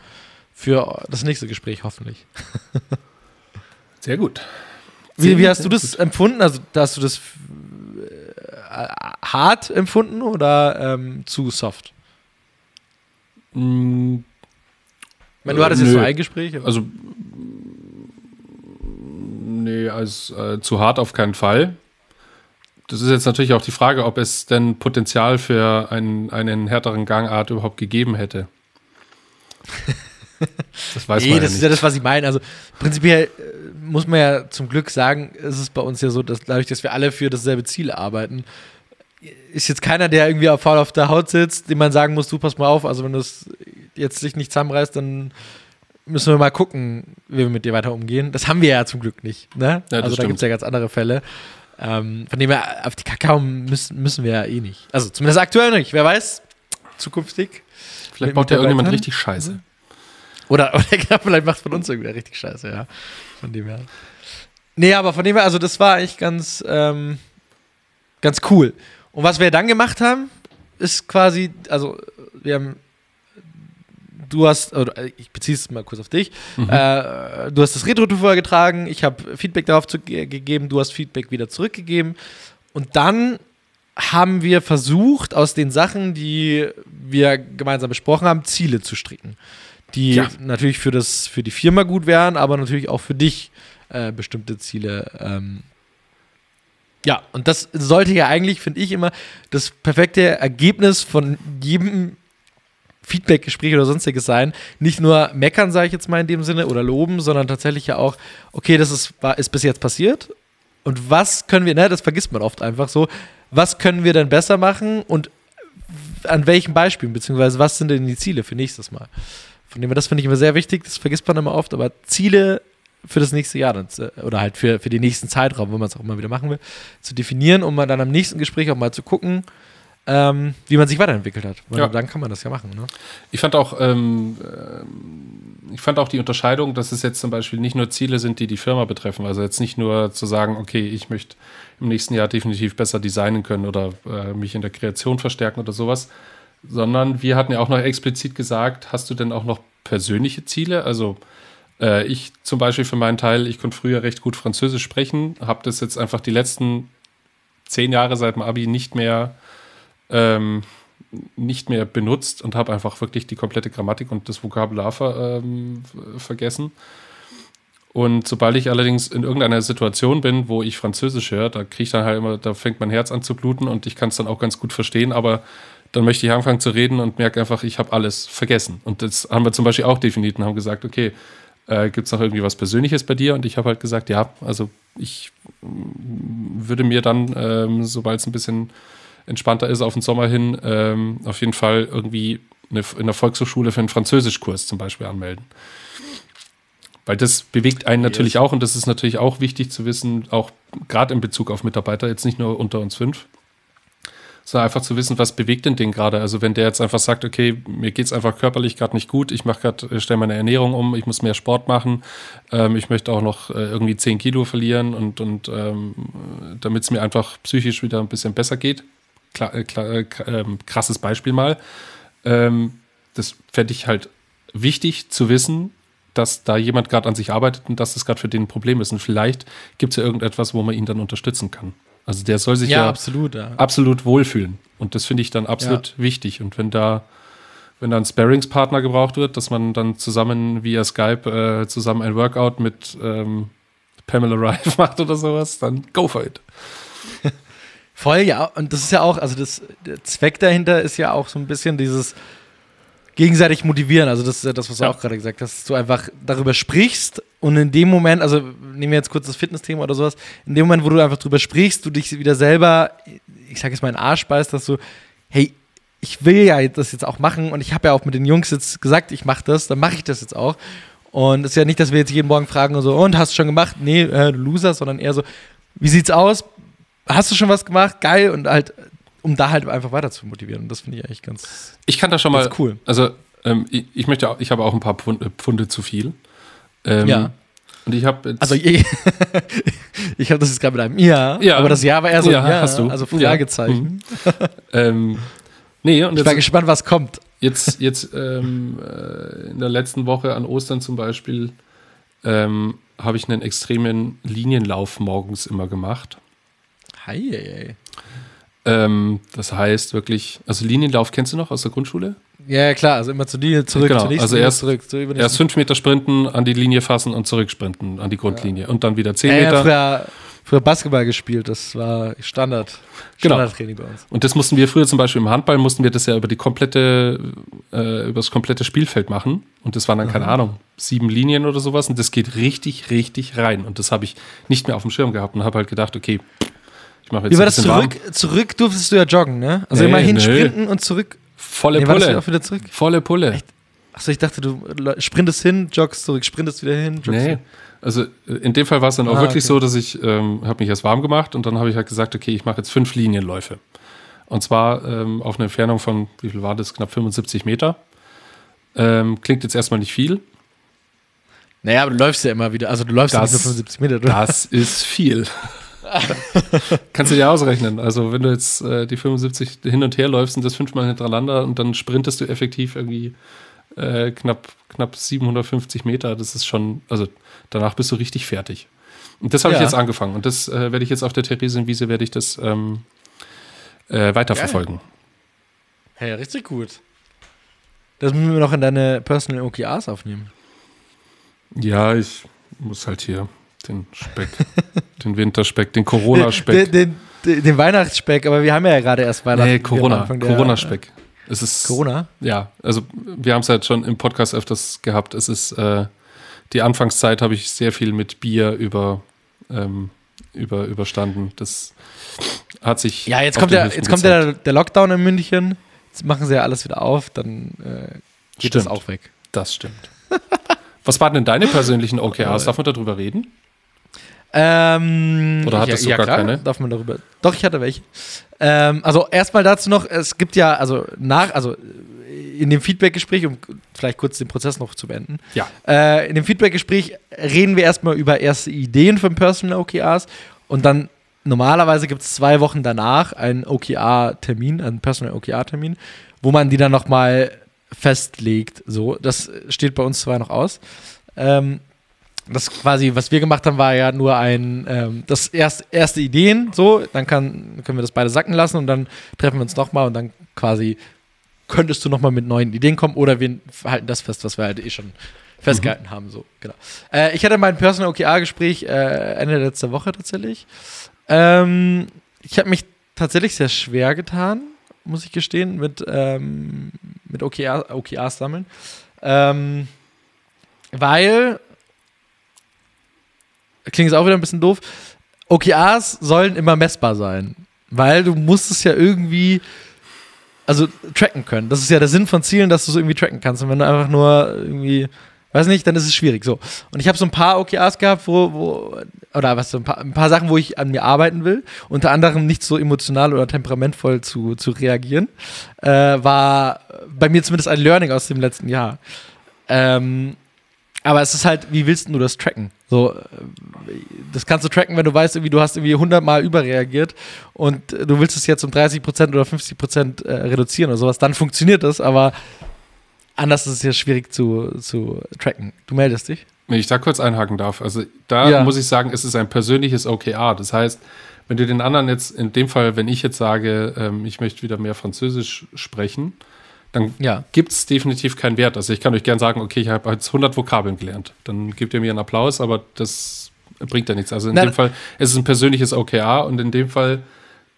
Für das nächste Gespräch hoffentlich. Sehr gut. Wie, wie hast du das empfunden? Also hast du das äh, hart empfunden oder ähm, zu soft? Mm, ich meine, du hattest äh, jetzt so ein Gespräch. Also nee, als äh, zu hart auf keinen Fall. Das ist jetzt natürlich auch die Frage, ob es denn Potenzial für einen, einen härteren Gangart überhaupt gegeben hätte. Das weiß nee, man ja das nicht. ist ja das, was ich meine. Also prinzipiell äh, muss man ja zum Glück sagen, ist es bei uns ja so, dass dadurch, dass wir alle für dasselbe Ziel arbeiten, ist jetzt keiner, der irgendwie auf faul auf der Haut sitzt, dem man sagen muss, du pass mal auf, also wenn du es jetzt sich nicht zusammenreißt, dann müssen wir mal gucken, wie wir mit dir weiter umgehen. Das haben wir ja zum Glück nicht. Ne? Ja, also da gibt es ja ganz andere Fälle. Ähm, von dem her, auf die Kakao müssen, müssen wir ja eh nicht. Also zumindest aktuell nicht. Wer weiß, zukünftig. Vielleicht baut ja irgendjemand richtig scheiße. Oder, oder genau, vielleicht macht es von uns irgendwer richtig scheiße, ja. Von dem her. Nee, aber von dem her, also das war eigentlich ganz, ähm, ganz cool. Und was wir dann gemacht haben, ist quasi, also wir haben du hast, oder äh, ich beziehe es mal kurz auf dich, mhm. äh, du hast das Retro vorgetragen, ich habe Feedback darauf zu, gegeben, du hast Feedback wieder zurückgegeben und dann haben wir versucht, aus den Sachen, die wir gemeinsam besprochen haben, Ziele zu stricken. Die ja. natürlich für, das, für die Firma gut wären, aber natürlich auch für dich äh, bestimmte Ziele ähm, ja, und das sollte ja eigentlich, finde ich, immer das perfekte Ergebnis von jedem Feedback-Gespräch oder sonstiges sein. Nicht nur meckern, sage ich jetzt mal in dem Sinne, oder loben, sondern tatsächlich ja auch, okay, das ist, war, ist bis jetzt passiert. Und was können wir, ne, das vergisst man oft einfach so, was können wir denn besser machen und an welchen Beispielen, beziehungsweise was sind denn die Ziele für nächstes Mal? Von dem das finde ich immer sehr wichtig, das vergisst man immer oft, aber Ziele für das nächste Jahr dann, äh, oder halt für, für den nächsten Zeitraum, wo man es auch immer wieder machen will, zu definieren, um dann am nächsten Gespräch auch mal zu gucken, ähm, wie man sich weiterentwickelt hat. Weil Ja. dann kann man das ja machen. Ne? Ich fand auch, ähm, ähm, ich fand auch die Unterscheidung, dass es jetzt zum Beispiel nicht nur Ziele sind, die die Firma betreffen. Also jetzt nicht nur zu sagen, okay, ich möchte im nächsten Jahr definitiv besser designen können oder äh, mich in der Kreation verstärken oder sowas, sondern wir hatten ja auch noch explizit gesagt, hast du denn auch noch persönliche Ziele? Also äh, ich zum Beispiel für meinen Teil, ich konnte früher recht gut Französisch sprechen, habe das jetzt einfach die letzten zehn Jahre seit dem Abi nicht mehr ähm, nicht mehr benutzt und habe einfach wirklich die komplette Grammatik und das Vokabular ver, ähm, vergessen. Und sobald ich allerdings in irgendeiner Situation bin, wo ich Französisch höre, da kriege ich dann halt immer, da fängt mein Herz an zu bluten und ich kann es dann auch ganz gut verstehen, aber dann möchte ich anfangen zu reden und merke einfach, ich habe alles vergessen. Und das haben wir zum Beispiel auch definiert und haben gesagt, okay, äh, gibt es noch irgendwie was Persönliches bei dir? Und ich habe halt gesagt, ja, also ich mm, würde mir dann, ähm, sobald es ein bisschen entspannter ist auf den Sommer hin, ähm, auf jeden Fall irgendwie eine, in der Volkshochschule für einen Französischkurs zum Beispiel anmelden. Weil das bewegt einen natürlich auch und das ist natürlich auch wichtig zu wissen, auch gerade in Bezug auf Mitarbeiter, jetzt nicht nur unter uns fünf, sondern einfach zu wissen, was bewegt denn den gerade. Also wenn der jetzt einfach sagt, okay, mir geht es einfach körperlich gerade nicht gut, ich mache gerade, stelle meine Ernährung um, ich muss mehr Sport machen, ähm, ich möchte auch noch äh, irgendwie 10 Kilo verlieren und, und ähm, damit es mir einfach psychisch wieder ein bisschen besser geht. Klar, äh, äh, ähm, krasses Beispiel mal. Ähm, das fände ich halt wichtig zu wissen, dass da jemand gerade an sich arbeitet und dass das gerade für den ein Problem ist. Und vielleicht gibt es ja irgendetwas, wo man ihn dann unterstützen kann. Also der soll sich ja, absolut. Ja. absolut wohlfühlen. Und das finde ich dann absolut wichtig. Und wenn da, wenn da ein Sparringspartner gebraucht wird, dass man dann zusammen via Skype äh, zusammen ein Workout mit ähm, Pamela Rife macht oder sowas, dann go for it. Voll, ja. Und das ist ja auch, also das, der Zweck dahinter ist ja auch so ein bisschen dieses gegenseitig motivieren. Also das ist ja das, was du Ja. auch gerade gesagt hast, dass du einfach darüber sprichst und in dem Moment, also nehmen wir jetzt kurz das Fitnessthema oder sowas, in dem Moment, wo du einfach drüber sprichst, du dich wieder selber, ich sag jetzt mal in den Arsch beißt, dass du, hey, ich will ja das jetzt auch machen und ich habe ja auch mit den Jungs jetzt gesagt, ich mache das, dann mache ich das jetzt auch. Und es ist ja nicht, dass wir jetzt jeden Morgen fragen und so, und hast du schon gemacht? Nee, äh, du Loser, sondern eher so, wie sieht's aus? Hast du schon was gemacht? Geil. Und halt, um da halt einfach weiter zu motivieren. Und das finde ich eigentlich ganz, Ich kann da schon mal, cool. also ähm, ich, ich möchte auch, ich habe auch ein paar Pfunde, Pfunde zu viel. Ähm, Ja. Und ich habe Also ich, ich habe das jetzt gerade mit einem Ja, Ja. aber das Ja war eher so, Ja, ja, hast du. also Ja. Fragezeichen. ähm, nee, und Ich war gespannt, was kommt. jetzt, jetzt ähm, äh, in der letzten Woche an Ostern zum Beispiel ähm, habe ich einen extremen Linienlauf morgens immer gemacht. Hi, hey, hey. Ähm, das heißt wirklich, also Linienlauf kennst du noch aus der Grundschule? Ja, ja, klar, also immer zu dir, zurück, Genau, zur nächsten also Linie, erst- zurück, zur. Erst fünf Meter sprinten, an die Linie fassen und zurücksprinten an die Grundlinie. Und dann wieder zehn ja, ja, Meter. früher, früher Basketball gespielt, das war Standard, Genau. Standardtraining bei uns. Und das mussten wir früher zum Beispiel im Handball, mussten wir das ja über die komplette, äh, über das komplette Spielfeld machen. Und das waren dann, keine Ahnung, sieben Linien oder sowas. Und das geht richtig, richtig rein. Und das habe ich nicht mehr auf dem Schirm gehabt und habe halt gedacht, okay, ich mache jetzt Wie war das zurück? warm. Zurück durftest du ja joggen, ne? Also Nee, immer hin nö. sprinten und zurück. Volle Nee, Pulle. auch wieder zurück? Volle Pulle. Achso, ich dachte, du sprintest hin, joggst zurück, sprintest wieder hin, joggst Nee. Also äh, in dem Fall war es dann auch Ah, wirklich okay. so, dass ich ähm, habe mich erst warm gemacht und dann habe ich halt gesagt, okay, ich mache jetzt fünf Linienläufe. Und zwar ähm, auf eine Entfernung von, wie viel war das, knapp 75 Meter. Ähm, klingt jetzt erstmal nicht viel. Naja, aber du läufst ja immer wieder. Also du läufst ja Das- nicht nur 75 Meter. Du. Das ist viel. Kannst du dir ausrechnen. Also wenn du jetzt äh, die 75 hin und her läufst und das fünfmal hintereinander und dann sprintest du effektiv irgendwie äh, knapp, knapp 750 Meter, das ist schon, also danach bist du richtig fertig. Und das habe ich Ja. jetzt angefangen und das äh, werde ich jetzt auf der Theresienwiese, werde ich das ähm, äh, weiterverfolgen. Hey, richtig gut. Das müssen wir noch in deine Personal OKRs aufnehmen. Ja, ich muss halt hier den Speck, den Winterspeck, den Corona-Speck. Den, den, den, Weihnachtsspeck, aber wir haben ja gerade erst Weihnachten. Nee, Corona, Corona-Speck. Es ist Corona? Ja, also wir haben es halt schon im Podcast öfters gehabt. Es ist äh, die Anfangszeit habe ich sehr viel mit Bier über ähm, über, überstanden. Das hat sich. Ja, jetzt kommt, der, jetzt kommt der, der Lockdown in München. Jetzt machen sie ja alles wieder auf, dann äh, geht das Stimmt. auch weg. Das stimmt. Was waren denn deine persönlichen OKRs? Darf man darüber reden? Ähm, Oder hattest ja, du ja, gar klar, keine? Darf man darüber. Doch, ich hatte welche. Ähm, also erstmal dazu noch, es gibt ja, also nach, also in dem Feedback-Gespräch, um vielleicht kurz den Prozess noch zu beenden. Ja. Äh, in dem Feedback-Gespräch reden wir erstmal über erste Ideen von Personal OKRs und dann normalerweise gibt es zwei Wochen danach einen OKR-Termin, einen Personal OKR-Termin, wo man die dann nochmal festlegt. So, das steht bei uns zwar noch aus. Ähm, das quasi, was wir gemacht haben, war ja nur ein, ähm, das erst, erste Ideen, so, dann kann, können wir das beide sacken lassen und dann treffen wir uns nochmal und dann quasi könntest du nochmal mit neuen Ideen kommen oder wir halten das fest, was wir halt eh schon festgehalten haben, so, genau. Äh, ich hatte mein Personal OKR-Gespräch äh, Ende letzter Woche tatsächlich. Ähm, ich habe mich tatsächlich sehr schwer getan, muss ich gestehen, mit, ähm, mit OKR, OKRs sammeln. Ähm, weil, klingt jetzt auch wieder ein bisschen doof, OKRs sollen immer messbar sein. Weil du musst es ja irgendwie, also tracken können. Das ist ja der Sinn von Zielen, dass du es irgendwie tracken kannst. Und wenn du einfach nur irgendwie, weiß nicht, dann ist es schwierig. So. Und ich habe so ein paar OKRs gehabt, wo, wo oder was, ein paar, ein paar Sachen, wo ich an mir arbeiten will. Unter anderem nicht so emotional oder temperamentvoll zu, zu reagieren. Äh, war bei mir zumindest ein Learning aus dem letzten Jahr. Ähm, aber es ist halt, wie willst du das tracken? So, äh, das kannst du tracken, wenn du weißt, irgendwie, du hast irgendwie 100 Mal überreagiert und du willst es jetzt um 30% oder 50% äh, reduzieren oder sowas, dann funktioniert das, aber anders ist es ja schwierig zu, zu tracken. Du meldest dich? Wenn ich da kurz einhaken darf. Also da Ja. muss ich sagen, es ist ein persönliches OKR. Das heißt, wenn du den anderen jetzt, in dem Fall, wenn ich jetzt sage, ähm, ich möchte wieder mehr Französisch sprechen, dann Ja. gibt es definitiv keinen Wert. Also ich kann euch gern sagen, okay, ich habe jetzt 100 Vokabeln gelernt. Dann gebt ihr mir einen Applaus, aber das bringt ja nichts. Also in Na, dem Fall, es ist ein persönliches OKR und in dem Fall,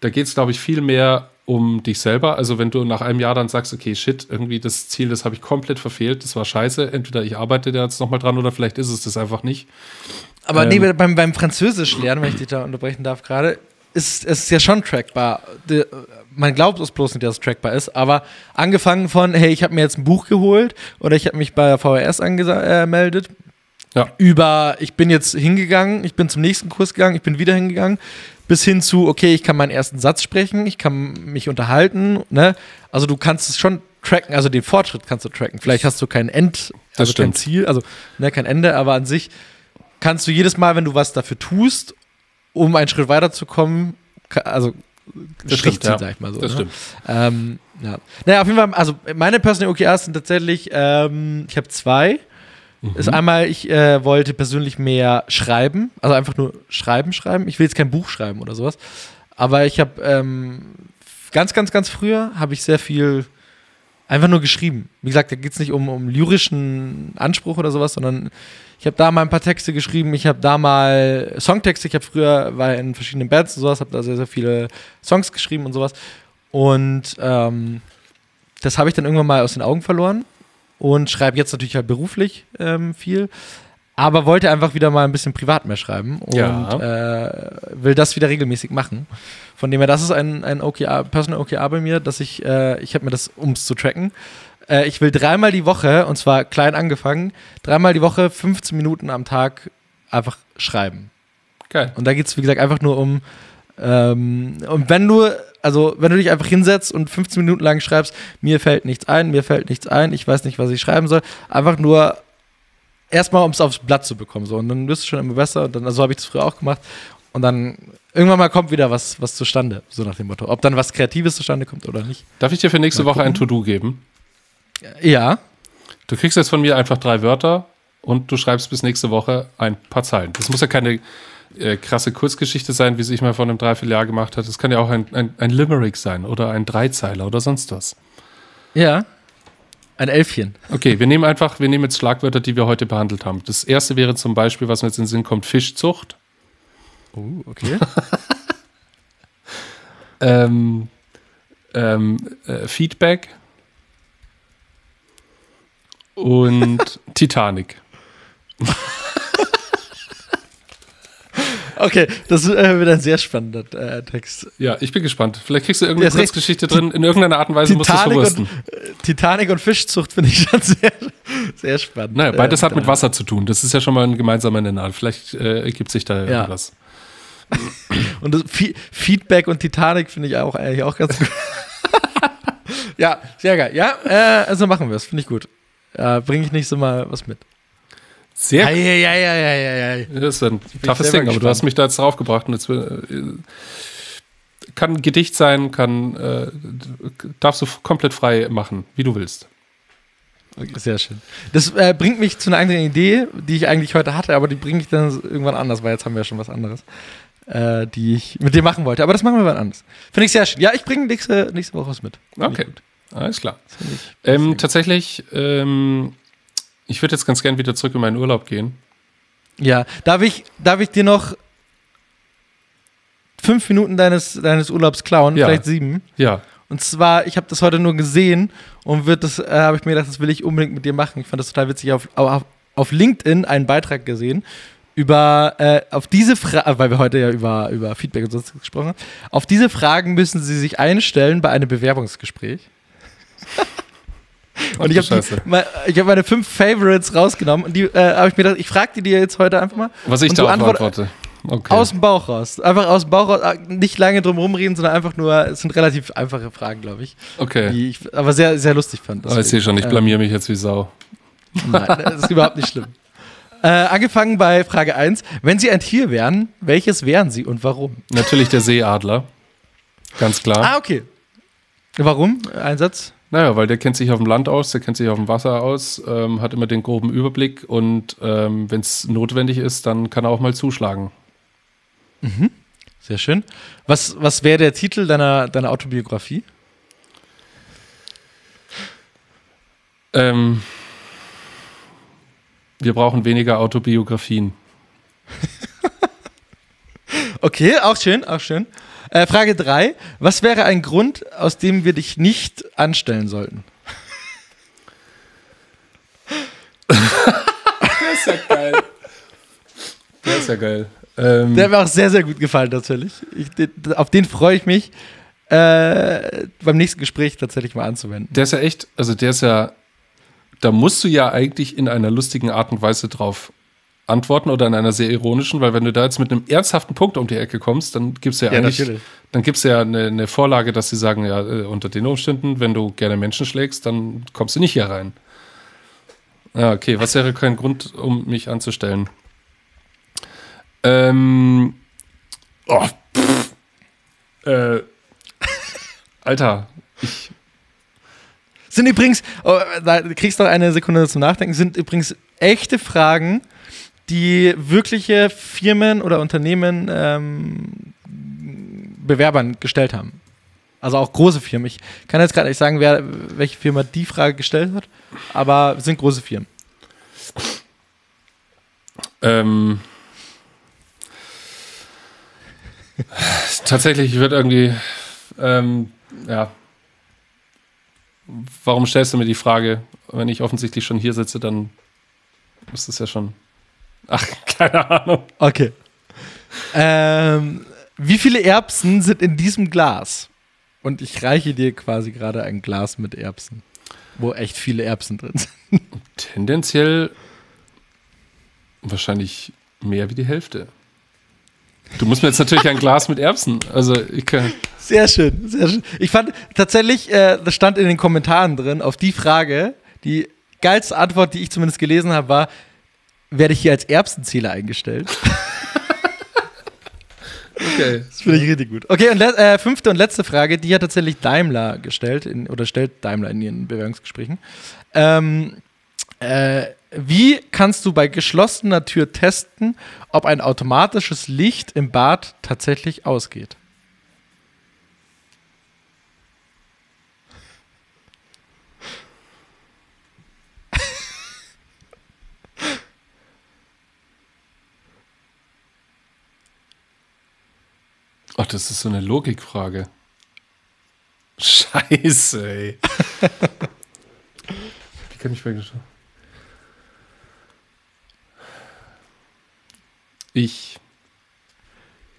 da geht es, glaube ich, viel mehr um dich selber. Also wenn du nach einem Jahr dann sagst, okay, shit, irgendwie das Ziel, das habe ich komplett verfehlt, das war scheiße. Entweder ich arbeite da jetzt nochmal dran oder vielleicht ist es das einfach nicht. Aber Ähm. nee, beim, beim Französisch lernen, wenn ich dich da unterbrechen darf gerade, ist es ja schon trackbar. De, man glaubt es bloß nicht, dass es trackbar ist, aber angefangen von, hey, ich habe mir jetzt ein Buch geholt oder ich habe mich bei der VHS angemeldet, Ja. über, ich bin jetzt hingegangen, ich bin zum nächsten Kurs gegangen, ich bin wieder hingegangen, bis hin zu, okay, ich kann meinen ersten Satz sprechen, ich kann mich unterhalten, ne? Also du kannst es schon tracken, also den Fortschritt kannst du tracken. Vielleicht hast du kein End, also kein. Ziel, also ne, kein Ende, aber an sich kannst du jedes Mal, wenn du was dafür tust, um einen Schritt weiterzukommen, also Das stimmt, ja. sag ich mal so. Das ne? stimmt. Ähm, ja. Naja, auf jeden Fall, also meine Personal OKRs sind tatsächlich, ähm, ich habe zwei. Mhm. Ist einmal, ich äh, wollte persönlich mehr schreiben, also einfach nur schreiben, schreiben. Ich will jetzt kein Buch schreiben oder sowas. Aber ich habe ähm, ganz, ganz, ganz früher habe ich sehr viel einfach nur geschrieben. Wie gesagt, da geht es nicht um, um lyrischen Anspruch oder sowas, sondern ich habe da mal ein paar Texte geschrieben, ich habe da mal Songtexte, ich habe früher, war in verschiedenen Bands und sowas, habe da sehr, sehr viele Songs geschrieben und sowas. Und ähm, das habe ich dann irgendwann mal aus den Augen verloren und schreibe jetzt natürlich halt beruflich ähm, viel, aber wollte einfach wieder mal ein bisschen privat mehr schreiben und Ja. äh, will das wieder regelmäßig machen. Von dem her, das ist ein, ein OKR, Personal OKR bei mir, dass ich, äh, ich habe mir das, um es zu tracken, äh, ich will dreimal die Woche, und zwar klein angefangen, dreimal die Woche 15 Minuten am Tag einfach schreiben. Geil. Und da geht es, wie gesagt, einfach nur um, ähm, und wenn du, also wenn du dich einfach hinsetzt und 15 Minuten lang schreibst, mir fällt nichts ein, mir fällt nichts ein, ich weiß nicht, was ich schreiben soll, einfach nur erstmal, um es aufs Blatt zu bekommen. So. Und dann wirst du schon immer besser. Und dann, also so habe ich das früher auch gemacht. Und dann irgendwann mal kommt wieder was, was zustande, so nach dem Motto. Ob dann was Kreatives zustande kommt oder nicht. Darf ich dir für nächste Mal Woche ein gucken. To-Do geben? Ja. Du kriegst jetzt von mir einfach drei Wörter und du schreibst bis nächste Woche ein paar Zeilen. Das muss ja keine äh, krasse Kurzgeschichte sein, wie sie ich mal vor einem Dreivierteljahr gemacht hat. Das kann ja auch ein, ein, ein Limerick sein oder ein Dreizeiler oder sonst was. Ja. Ein Elfchen. Okay, wir nehmen einfach, wir nehmen jetzt Schlagwörter, die wir heute behandelt haben. Das erste wäre zum Beispiel, was mir jetzt in den Sinn kommt, Fischzucht. Oh, okay. Ähm, ähm, äh, Feedback und Titanic. Okay, das äh, wird ein sehr spannender äh, Text. Ja, ich bin gespannt. Vielleicht kriegst du irgendeine Ja, Kurzgeschichte drin. In irgendeiner Art und Weise musst du es Titanic verwursten. und, äh, Titanic und Fischzucht finde ich schon sehr, sehr spannend. Naja, beides Äh, hat mit Wasser zu tun. Das ist ja schon mal ein gemeinsamer Nenner. Vielleicht äh, ergibt sich da Ja. irgendwas. Und das Fe Feedback und Titanic finde ich auch eigentlich auch ganz gut. ja, sehr geil. Ja, also machen wir es. Finde ich gut. Bringe ich nächstes Mal was mit. Sehr Ja, ja, ja, ja, ja, ja, ja. Das ist ein toughes Ding, aber du hast mich da jetzt draufgebracht. Und jetzt, äh, kann ein Gedicht sein, kann, äh, darfst du komplett frei machen, wie du willst. Sehr schön. Das äh, bringt mich zu einer anderen Idee, die ich eigentlich heute hatte, aber die bringe ich dann irgendwann anders, weil jetzt haben wir ja schon was anderes, äh, die ich mit dir machen wollte. Aber das machen wir wann anders. Finde ich sehr schön. Ja, ich bringe nächste, nächste Woche was mit. Finde Okay, alles klar. Ähm, tatsächlich, ähm, ich würde jetzt ganz gern wieder zurück in meinen Urlaub gehen. Ja, darf ich, darf ich dir noch fünf Minuten deines, deines Urlaubs klauen? Ja. Vielleicht sieben. Ja, Und zwar, ich habe das heute nur gesehen und wird das, äh, habe ich mir gedacht, das will ich unbedingt mit dir machen. Ich fand das total witzig. Auf, auf, auf LinkedIn einen Beitrag gesehen über äh, auf diese Frage, weil wir heute ja über, über Feedback und sonst gesprochen haben. Auf diese Fragen müssen Sie sich einstellen bei einem Bewerbungsgespräch. Und ich habe hab meine fünf Favorites rausgenommen und die äh, habe ich mir gedacht, ich frage die dir jetzt heute einfach mal. was ich da antwort- antworte. Okay. Aus dem Bauch raus. Einfach aus dem Bauch raus. äh, Nicht lange drum rumreden, sondern einfach nur, es sind relativ einfache Fragen, glaube ich. okay. Die ich aber sehr, sehr lustig fand. Ah, ich sehe schon, ich Deswegen, blamier mich jetzt wie Sau. Nein, das ist überhaupt nicht schlimm. Äh, angefangen bei Frage 1. Wenn Sie ein Tier wären, welches wären Sie und warum? Natürlich der Seeadler. Ganz klar. Ah, okay. Warum? Ein Satz? Naja, weil der kennt sich auf dem Land aus, der kennt sich auf dem Wasser aus, ähm, hat immer den groben Überblick und ähm, wenn es notwendig ist, dann kann er auch mal zuschlagen. Sehr schön. Was, was wäre der Titel deiner, deiner Autobiografie? Ähm, wir brauchen weniger Autobiografien. Okay, auch schön, auch schön. Äh, Frage 3. Was wäre ein Grund, aus dem wir dich nicht anstellen sollten? Der ist ja geil. Der ist ja geil. Ähm, Der hat mir auch sehr, sehr gut gefallen, tatsächlich. Ich, auf den freue ich mich, äh, beim nächsten Gespräch tatsächlich mal anzuwenden. der ist ja echt, also der ist ja, da musst du ja eigentlich in einer lustigen Art und Weise drauf antworten oder in einer sehr ironischen, weil wenn du da jetzt mit einem ernsthaften Punkt um die Ecke kommst, dann gibst du ja, Ja, eigentlich, natürlich. dann gibst du ja eine, eine Vorlage, dass sie sagen, ja, äh, unter den Umständen, wenn du gerne Menschen schlägst, dann kommst du nicht hier rein. Ja, okay, was wäre kein Grund, um mich anzustellen? Ähm, oh, pff, äh, Alter, ich, Sind übrigens, oh, da, du kriegst noch eine Sekunde zum Nachdenken, sind übrigens echte Fragen, die wirkliche Firmen oder Unternehmen ähm, Bewerbern gestellt haben. Also auch große Firmen. Ich kann jetzt gerade nicht sagen, wer, welche Firma die Frage gestellt hat, aber es sind große Firmen. Ähm, tatsächlich wird irgendwie, ähm, ja. Warum stellst du mir die Frage, wenn ich offensichtlich schon hier sitze, dann ist es ja schon. Ach, keine Ahnung. Okay. Ähm, wie viele Erbsen sind in diesem Glas? Und ich reiche dir quasi gerade ein Glas mit Erbsen, wo echt viele Erbsen drin sind. Tendenziell wahrscheinlich mehr wie die Hälfte. Du musst mir jetzt natürlich ein Glas mit Erbsen. Also ich kann. Sehr schön, sehr schön. Ich fand tatsächlich, äh, das stand in den Kommentaren drin, auf die Frage, die geilste Antwort, die ich zumindest gelesen habe, war, werde ich hier als Erbsenzähler eingestellt? Okay. Das finde ich richtig gut. Okay, und äh, fünfte und letzte Frage, die hat tatsächlich Daimler gestellt, in, oder stellt Daimler in ihren Bewerbungsgesprächen. Ähm, äh, wie kannst du bei geschlossener Tür testen, ob ein automatisches Licht im Bad tatsächlich ausgeht? Ach, das ist so eine Logikfrage. Scheiße, ey. Wie kann ich das- Ich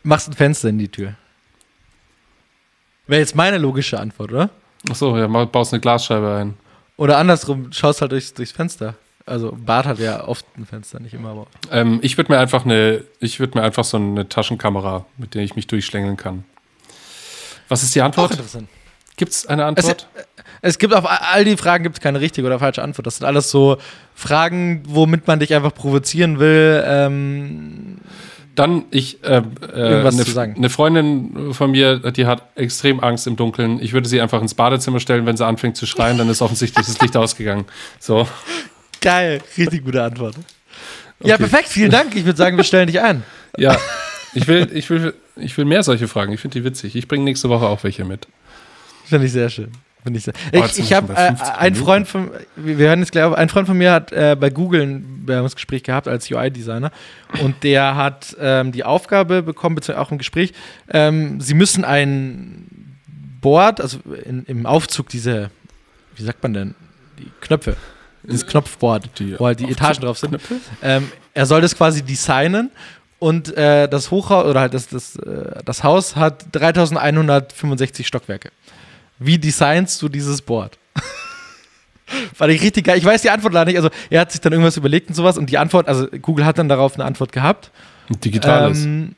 machst ein Fenster in die Tür. Wäre jetzt meine logische Antwort, oder? Achso, ja, baust eine Glasscheibe ein. Oder andersrum, schaust halt durchs, durchs Fenster. Also Bad hat ja oft ein Fenster, nicht immer, aber. Ähm, ich würde mir einfach eine, ich würde mir einfach so eine Taschenkamera, mit der ich mich durchschlängeln kann. Was ist die Antwort? Gibt es eine Antwort? Es, es, gibt auf all die Fragen gibt es keine richtige oder falsche Antwort. Das sind alles so Fragen, womit man dich einfach provozieren will. Ähm, Dann ich äh, äh, eine, eine Freundin von mir, die hat extrem Angst im Dunkeln. Ich würde sie einfach ins Badezimmer stellen, wenn sie anfängt zu schreien, dann ist offensichtlich das Licht ausgegangen. So. Geil, richtig gute Antwort. Okay. Ja, perfekt, vielen Dank. Ich würde sagen, wir stellen dich ein. Ja, ich will, ich will, ich will mehr solche Fragen. Ich finde die witzig. Ich bringe nächste Woche auch welche mit. Finde ich sehr schön. ich sehr. Oh, ich, ich habe äh, ein Freund von, wir hören jetzt gleich auf, ein Freund von mir hat äh, bei Google ein Bewerbungsgespräch gehabt als UI-Designer und der hat ähm, die Aufgabe bekommen, beziehungsweise auch im Gespräch, ähm, sie müssen ein Board, also in, im Aufzug diese, wie sagt man denn, die Knöpfe, dieses Knopfboard, die wo halt die Etagen drauf sind. Ähm, er soll das quasi designen und äh, das Hochhaus oder halt das, das, äh, das Haus hat 3165 Stockwerke. Wie designst du dieses Board? Fand ich richtig geil. Ich weiß die Antwort leider nicht. Also, er hat sich dann irgendwas überlegt und sowas und die Antwort, also Google hat dann darauf eine Antwort gehabt. Digital ähm,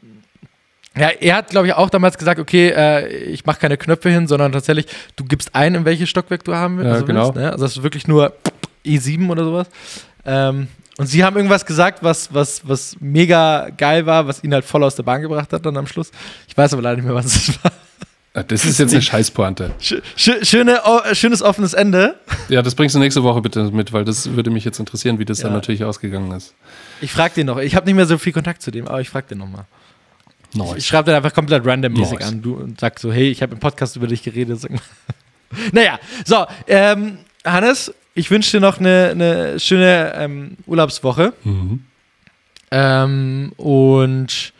Ja, er hat, glaube ich, auch damals gesagt, okay, äh, ich mache keine Knöpfe hin, sondern tatsächlich, du gibst ein, in welches Stockwerk du haben willst. Ja, genau. Willst, ne? Also das ist wirklich nur E7 oder sowas. Ähm, und sie haben irgendwas gesagt, was, was, was mega geil war, was ihn halt voll aus der Bahn gebracht hat dann am Schluss. Ich weiß aber leider nicht mehr, was es war. Das ist jetzt eine Scheißpointe. Schöne, schönes offenes Ende. Ja, das bringst du nächste Woche bitte mit, weil das würde mich jetzt interessieren, wie das ja. dann natürlich ausgegangen ist. Ich frag den noch. Ich habe nicht mehr so viel Kontakt zu dem, aber ich frag den nochmal. Nice. Ich, ich schreibe den einfach komplett randommäßig nice. an du, und sag so, hey, ich habe im Podcast über dich geredet. naja, so, ähm, Hannes, ich wünsche dir noch eine, eine schöne ähm, Urlaubswoche. Mhm. Ähm, und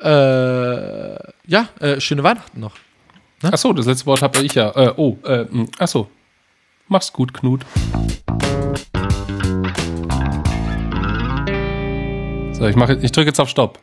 äh, ja, äh, schöne Weihnachten noch. Ne? Achso, das letzte Wort habe ich ja. Äh, oh, äh, hm, achso. Mach's gut, Knut. So, ich, ich drücke jetzt auf Stopp.